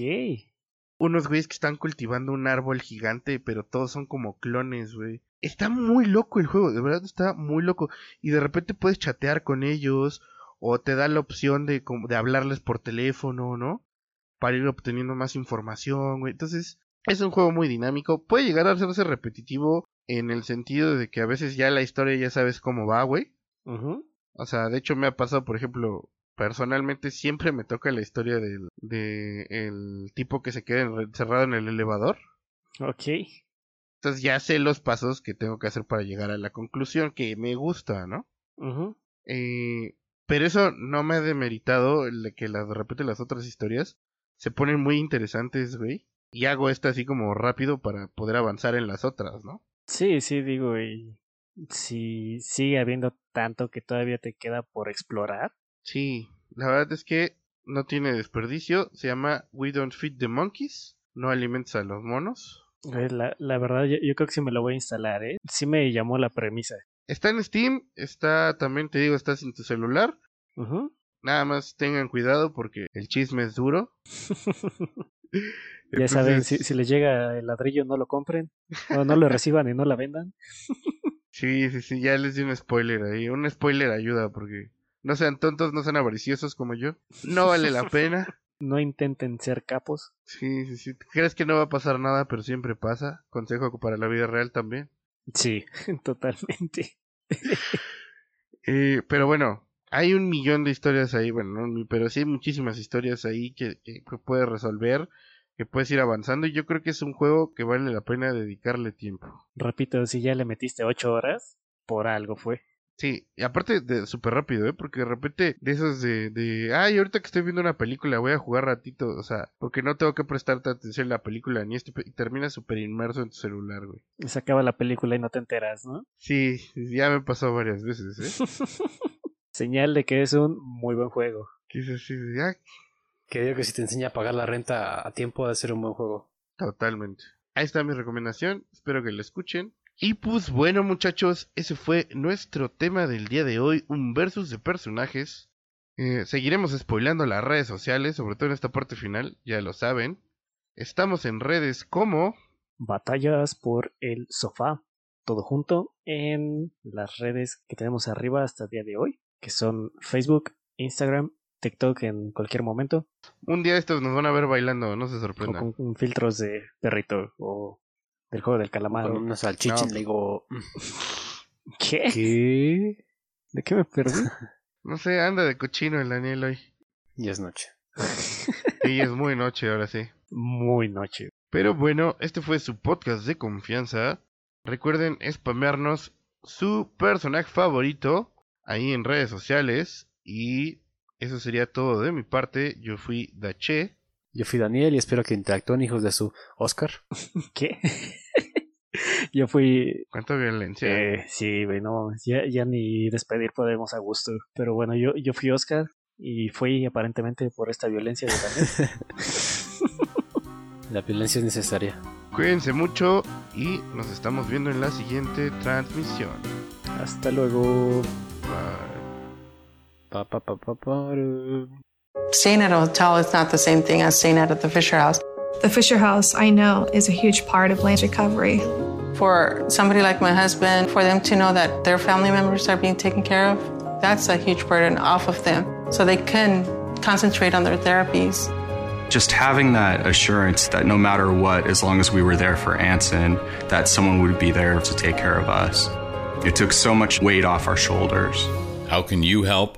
unos güeyes que están cultivando un árbol gigante, pero todos son como clones, güey. Está muy loco el juego, de verdad está muy loco. Y de repente puedes chatear con ellos, o te da la opción de, de hablarles por teléfono, ¿no? Para ir obteniendo más información, güey. Entonces, es un juego muy dinámico. Puede llegar a hacerse repetitivo en el sentido de que a veces ya la historia ya sabes cómo va, güey. Ujú. O sea, de hecho me ha pasado, por ejemplo, personalmente siempre me toca la historia del de el tipo que se queda encerrado en el elevador. Ok. Entonces ya sé los pasos que tengo que hacer para llegar a la conclusión que me gusta, ¿no? Ujú. Eh, pero eso no me ha demeritado el de que las, de repente las otras historias se ponen muy interesantes, güey. Y hago esta así como rápido para poder avanzar en las otras, ¿no? Sí, sí, digo, y si sigue habiendo tanto que todavía te queda por explorar. Sí, la verdad es que no tiene desperdicio. Se llama We Don't Feed the Monkeys. No alimentas a los monos. Eh, La, la verdad, yo, yo creo que sí me lo voy a instalar, ¿eh? Sí me llamó la premisa. Está en Steam, está también te digo, está sin tu celular. Nada más tengan cuidado porque el chisme es duro. Ya saben, si, si les llega el ladrillo, no lo compren. O no lo reciban y no la vendan. Sí, sí, sí, ya les di un spoiler ahí. Un spoiler ayuda porque no sean tontos, no sean avariciosos como yo. No vale la pena. No intenten ser capos. Sí, sí, sí. Crees que no va a pasar nada, pero siempre pasa. Consejo para la vida real también. Sí, totalmente. Eh, pero bueno, hay un millón de historias ahí, bueno, no pero sí hay muchísimas historias ahí que, que puedes resolver, que puedes ir avanzando y yo creo que es un juego que vale la pena dedicarle tiempo. Repito, si ya le metiste ocho horas, por algo fue. Sí, y aparte de súper rápido, ¿eh? Porque de repente de esos de, de, ay, ahorita que estoy viendo una película voy a jugar ratito, o sea, porque no tengo que prestarte atención en la película ni este, y terminas súper inmerso en tu celular, güey. Se acaba la película y no te enteras, ¿no? Sí, ya me pasó varias veces, ¿eh? Señal de que es un muy buen juego. Que es así de, ah, Que digo que si te enseña a pagar la renta a tiempo de ser un buen juego. Totalmente. Ahí está mi recomendación. Espero que la escuchen. Y pues bueno muchachos, ese fue nuestro tema del día de hoy, un versus de personajes. Eh, seguiremos spoilando las redes sociales, sobre todo en esta parte final, ya lo saben. Estamos en redes como... Batallas por el sofá, todo junto en las redes que tenemos arriba hasta el día de hoy, que son Facebook, Instagram, TikTok en cualquier momento. Un día estos nos van a ver bailando, no se o sorprendan. con, con filtros de perrito o del juego del calamar. Con una salchicha No. le digo... ¿Qué? ¿Qué? ¿De qué me perdí? No sé, anda de cochino el Daniel hoy. Y es noche. Y es muy noche ahora sí. Muy noche. Pero bueno, este fue su podcast de confianza. Recuerden spamearnos su personaje favorito ahí en redes sociales. Y eso sería todo de mi parte. Yo fui Dache. Yo fui Daniel y espero que interactúen hijos de su Oscar. ¿Qué? Yo fui. ¿Cuánta violencia? Eh, sí, güey, no, ya, ya ni despedir podemos a gusto. Pero bueno, yo, yo fui Oscar y fui aparentemente por esta violencia de Daniel. La violencia es necesaria. Cuídense mucho y nos estamos viendo en la siguiente transmisión. Hasta luego. Bye. Staying at a hotel is not the same thing as staying at the Fisher House. The Fisher House, I know, is a huge part of land recovery. For somebody like my husband, for them to know that their family members are being taken care of, that's a huge burden off of them. So they can concentrate on their therapies. Just having that assurance that no matter what, as long as we were there for Anson, that someone would be there to take care of us. It took so much weight off our shoulders. How can you help?